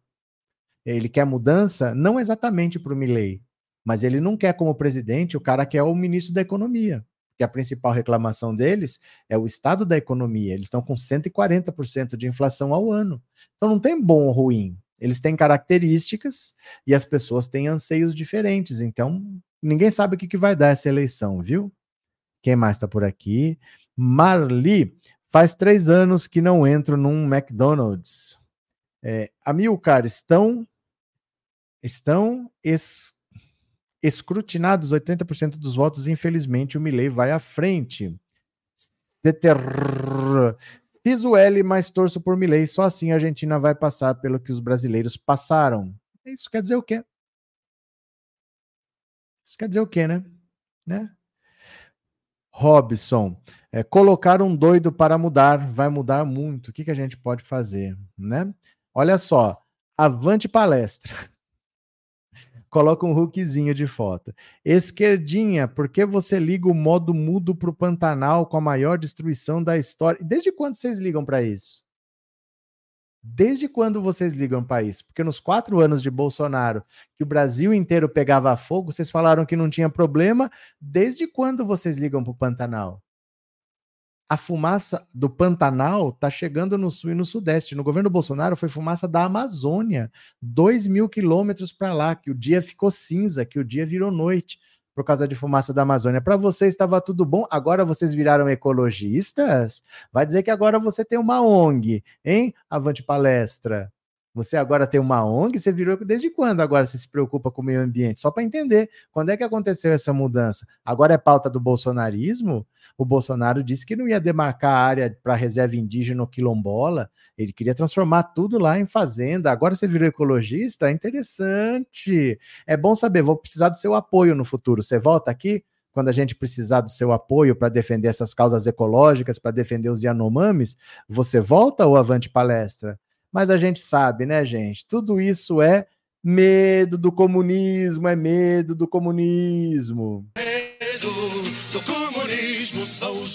Ele quer mudança não exatamente para o Milley, mas ele não quer como presidente o cara que é o ministro da Economia. Que a principal reclamação deles é o estado da economia. Eles estão com 140% de inflação ao ano. Então não tem bom ou ruim. Eles têm características e as pessoas têm anseios diferentes. Então ninguém sabe o que, que vai dar essa eleição, viu? Quem mais está por aqui? Marli, Faz três anos que não entro num McDonald's. É, Amilcar, estão, estão es, escrutinados 80% dos votos. Infelizmente, o Milley vai à frente. Fiz o L, mas torço por Milley. Só assim a Argentina vai passar pelo que os brasileiros passaram. Isso quer dizer o quê? Isso quer dizer o quê, né? né? Robson, é, colocar um doido para mudar vai mudar muito. O que, que a gente pode fazer, né? Olha só, avante palestra. Coloca um hookzinho de foto. Esquerdinha, por que você liga o modo mudo para o Pantanal com a maior destruição da história? Desde quando vocês ligam para isso? Desde quando vocês ligam para isso? Porque nos quatro anos de Bolsonaro, que o Brasil inteiro pegava fogo, vocês falaram que não tinha problema. Desde quando vocês ligam para o Pantanal? A fumaça do Pantanal está chegando no sul e no sudeste. No governo Bolsonaro foi fumaça da Amazônia, dois mil quilômetros para lá, que o dia ficou cinza, que o dia virou noite por causa de fumaça da Amazônia. Para vocês estava tudo bom, agora vocês viraram ecologistas? Vai dizer que agora você tem uma ONG, hein? Avante palestra. Você agora tem uma ONG, você virou desde quando agora você se preocupa com o meio ambiente? Só para entender, quando é que aconteceu essa mudança? Agora é pauta do bolsonarismo? O Bolsonaro disse que não ia demarcar a área para reserva indígena ou quilombola, ele queria transformar tudo lá em fazenda. Agora você virou ecologista? Interessante. É bom saber, vou precisar do seu apoio no futuro. Você volta aqui? quando a gente precisar do seu apoio para defender essas causas ecológicas, para defender os Yanomamis, você volta ou avante palestra? Mas a gente sabe, né, gente? Tudo isso é medo do comunismo, é medo do comunismo. Medo do comunismo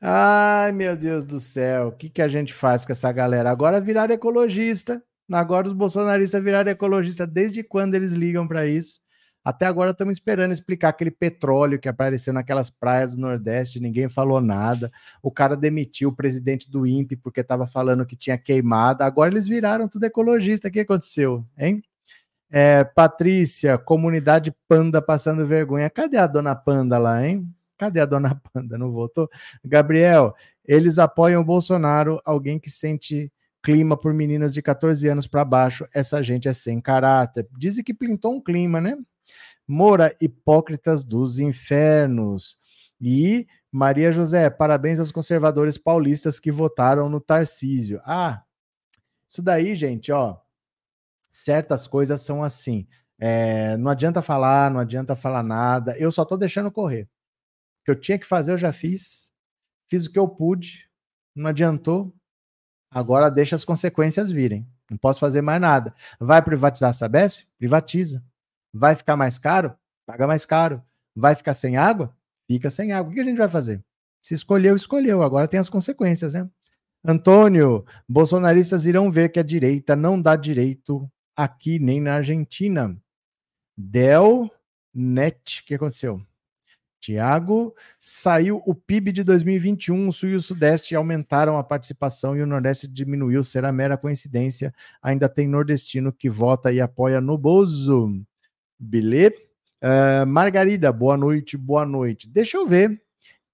Ai, meu Deus do céu, o que, que a gente faz com essa galera? Agora virar ecologista. Agora os bolsonaristas viraram ecologista. Desde quando eles ligam para isso? Até agora estamos esperando explicar aquele petróleo que apareceu naquelas praias do Nordeste, ninguém falou nada. O cara demitiu o presidente do INPE porque estava falando que tinha queimada. Agora eles viraram tudo ecologista. O que aconteceu, hein? É, Patrícia, comunidade panda passando vergonha. Cadê a dona Panda lá, hein? Cadê a dona Panda? Não voltou? Gabriel, eles apoiam o Bolsonaro, alguém que sente clima por meninas de 14 anos para baixo. Essa gente é sem caráter. Dizem que pintou um clima, né? Moura, hipócritas dos infernos. E Maria José, parabéns aos conservadores paulistas que votaram no Tarcísio. Ah, isso daí, gente, ó. Certas coisas são assim. É, não adianta falar, não adianta falar nada. Eu só tô deixando correr que eu tinha que fazer, eu já fiz. Fiz o que eu pude, não adiantou. Agora deixa as consequências virem. Não posso fazer mais nada. Vai privatizar a Sabesp? Privatiza. Vai ficar mais caro? Paga mais caro. Vai ficar sem água? Fica sem água. O que a gente vai fazer? Se escolheu, escolheu. Agora tem as consequências, né? Antônio, bolsonaristas irão ver que a direita não dá direito aqui nem na Argentina. Del Net, o que aconteceu? Tiago, saiu o PIB de 2021, o Sul e o Sudeste aumentaram a participação e o Nordeste diminuiu, será mera coincidência. Ainda tem nordestino que vota e apoia no Bozo. Beleza? Uh, Margarida, boa noite, boa noite. Deixa eu ver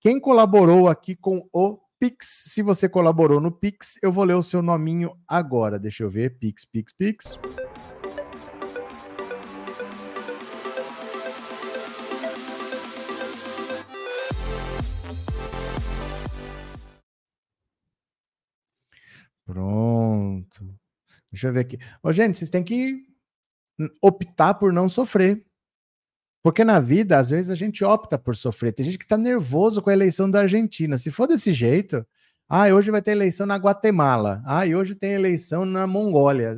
quem colaborou aqui com o Pix. Se você colaborou no Pix, eu vou ler o seu nominho agora. Deixa eu ver. Pix, Pix, Pix. Pronto. Deixa eu ver aqui. Ô, gente, vocês têm que optar por não sofrer. Porque na vida, às vezes, a gente opta por sofrer. Tem gente que tá nervoso com a eleição da Argentina. Se for desse jeito, ah, hoje vai ter eleição na Guatemala. Ah, hoje tem eleição na Mongólia.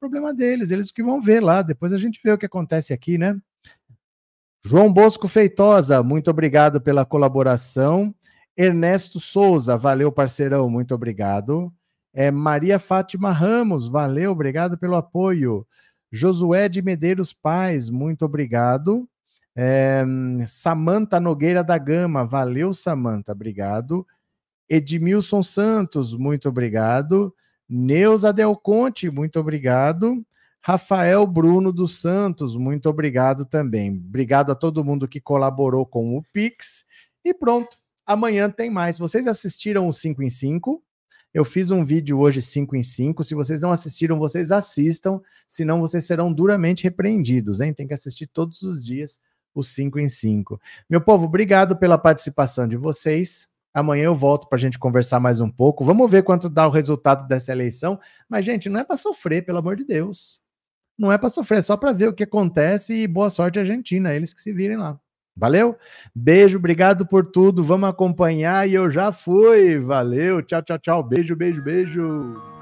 Problema deles, eles que vão ver lá. Depois a gente vê o que acontece aqui, né? João Bosco Feitosa, muito obrigado pela colaboração. Ernesto Souza, valeu, parceirão, muito obrigado. É, Maria Fátima Ramos, valeu, obrigado pelo apoio. Josué de Medeiros Paz, muito obrigado. É, Samanta Nogueira da Gama, valeu, Samanta, obrigado. Edmilson Santos, muito obrigado. Neuza Del Conte, muito obrigado. Rafael Bruno dos Santos, muito obrigado também. Obrigado a todo mundo que colaborou com o Pix. E pronto, amanhã tem mais. Vocês assistiram o 5 em 5? Eu fiz um vídeo hoje 5 em 5. Se vocês não assistiram, vocês assistam, senão vocês serão duramente repreendidos, hein? Tem que assistir todos os dias os 5 em 5. Meu povo, obrigado pela participação de vocês. Amanhã eu volto para a gente conversar mais um pouco. Vamos ver quanto dá o resultado dessa eleição. Mas, gente, não é para sofrer, pelo amor de Deus. Não é para sofrer, é só para ver o que acontece e boa sorte Argentina, eles que se virem lá. Valeu? Beijo, obrigado por tudo. Vamos acompanhar e eu já fui. Valeu, tchau, tchau, tchau. Beijo, beijo, beijo.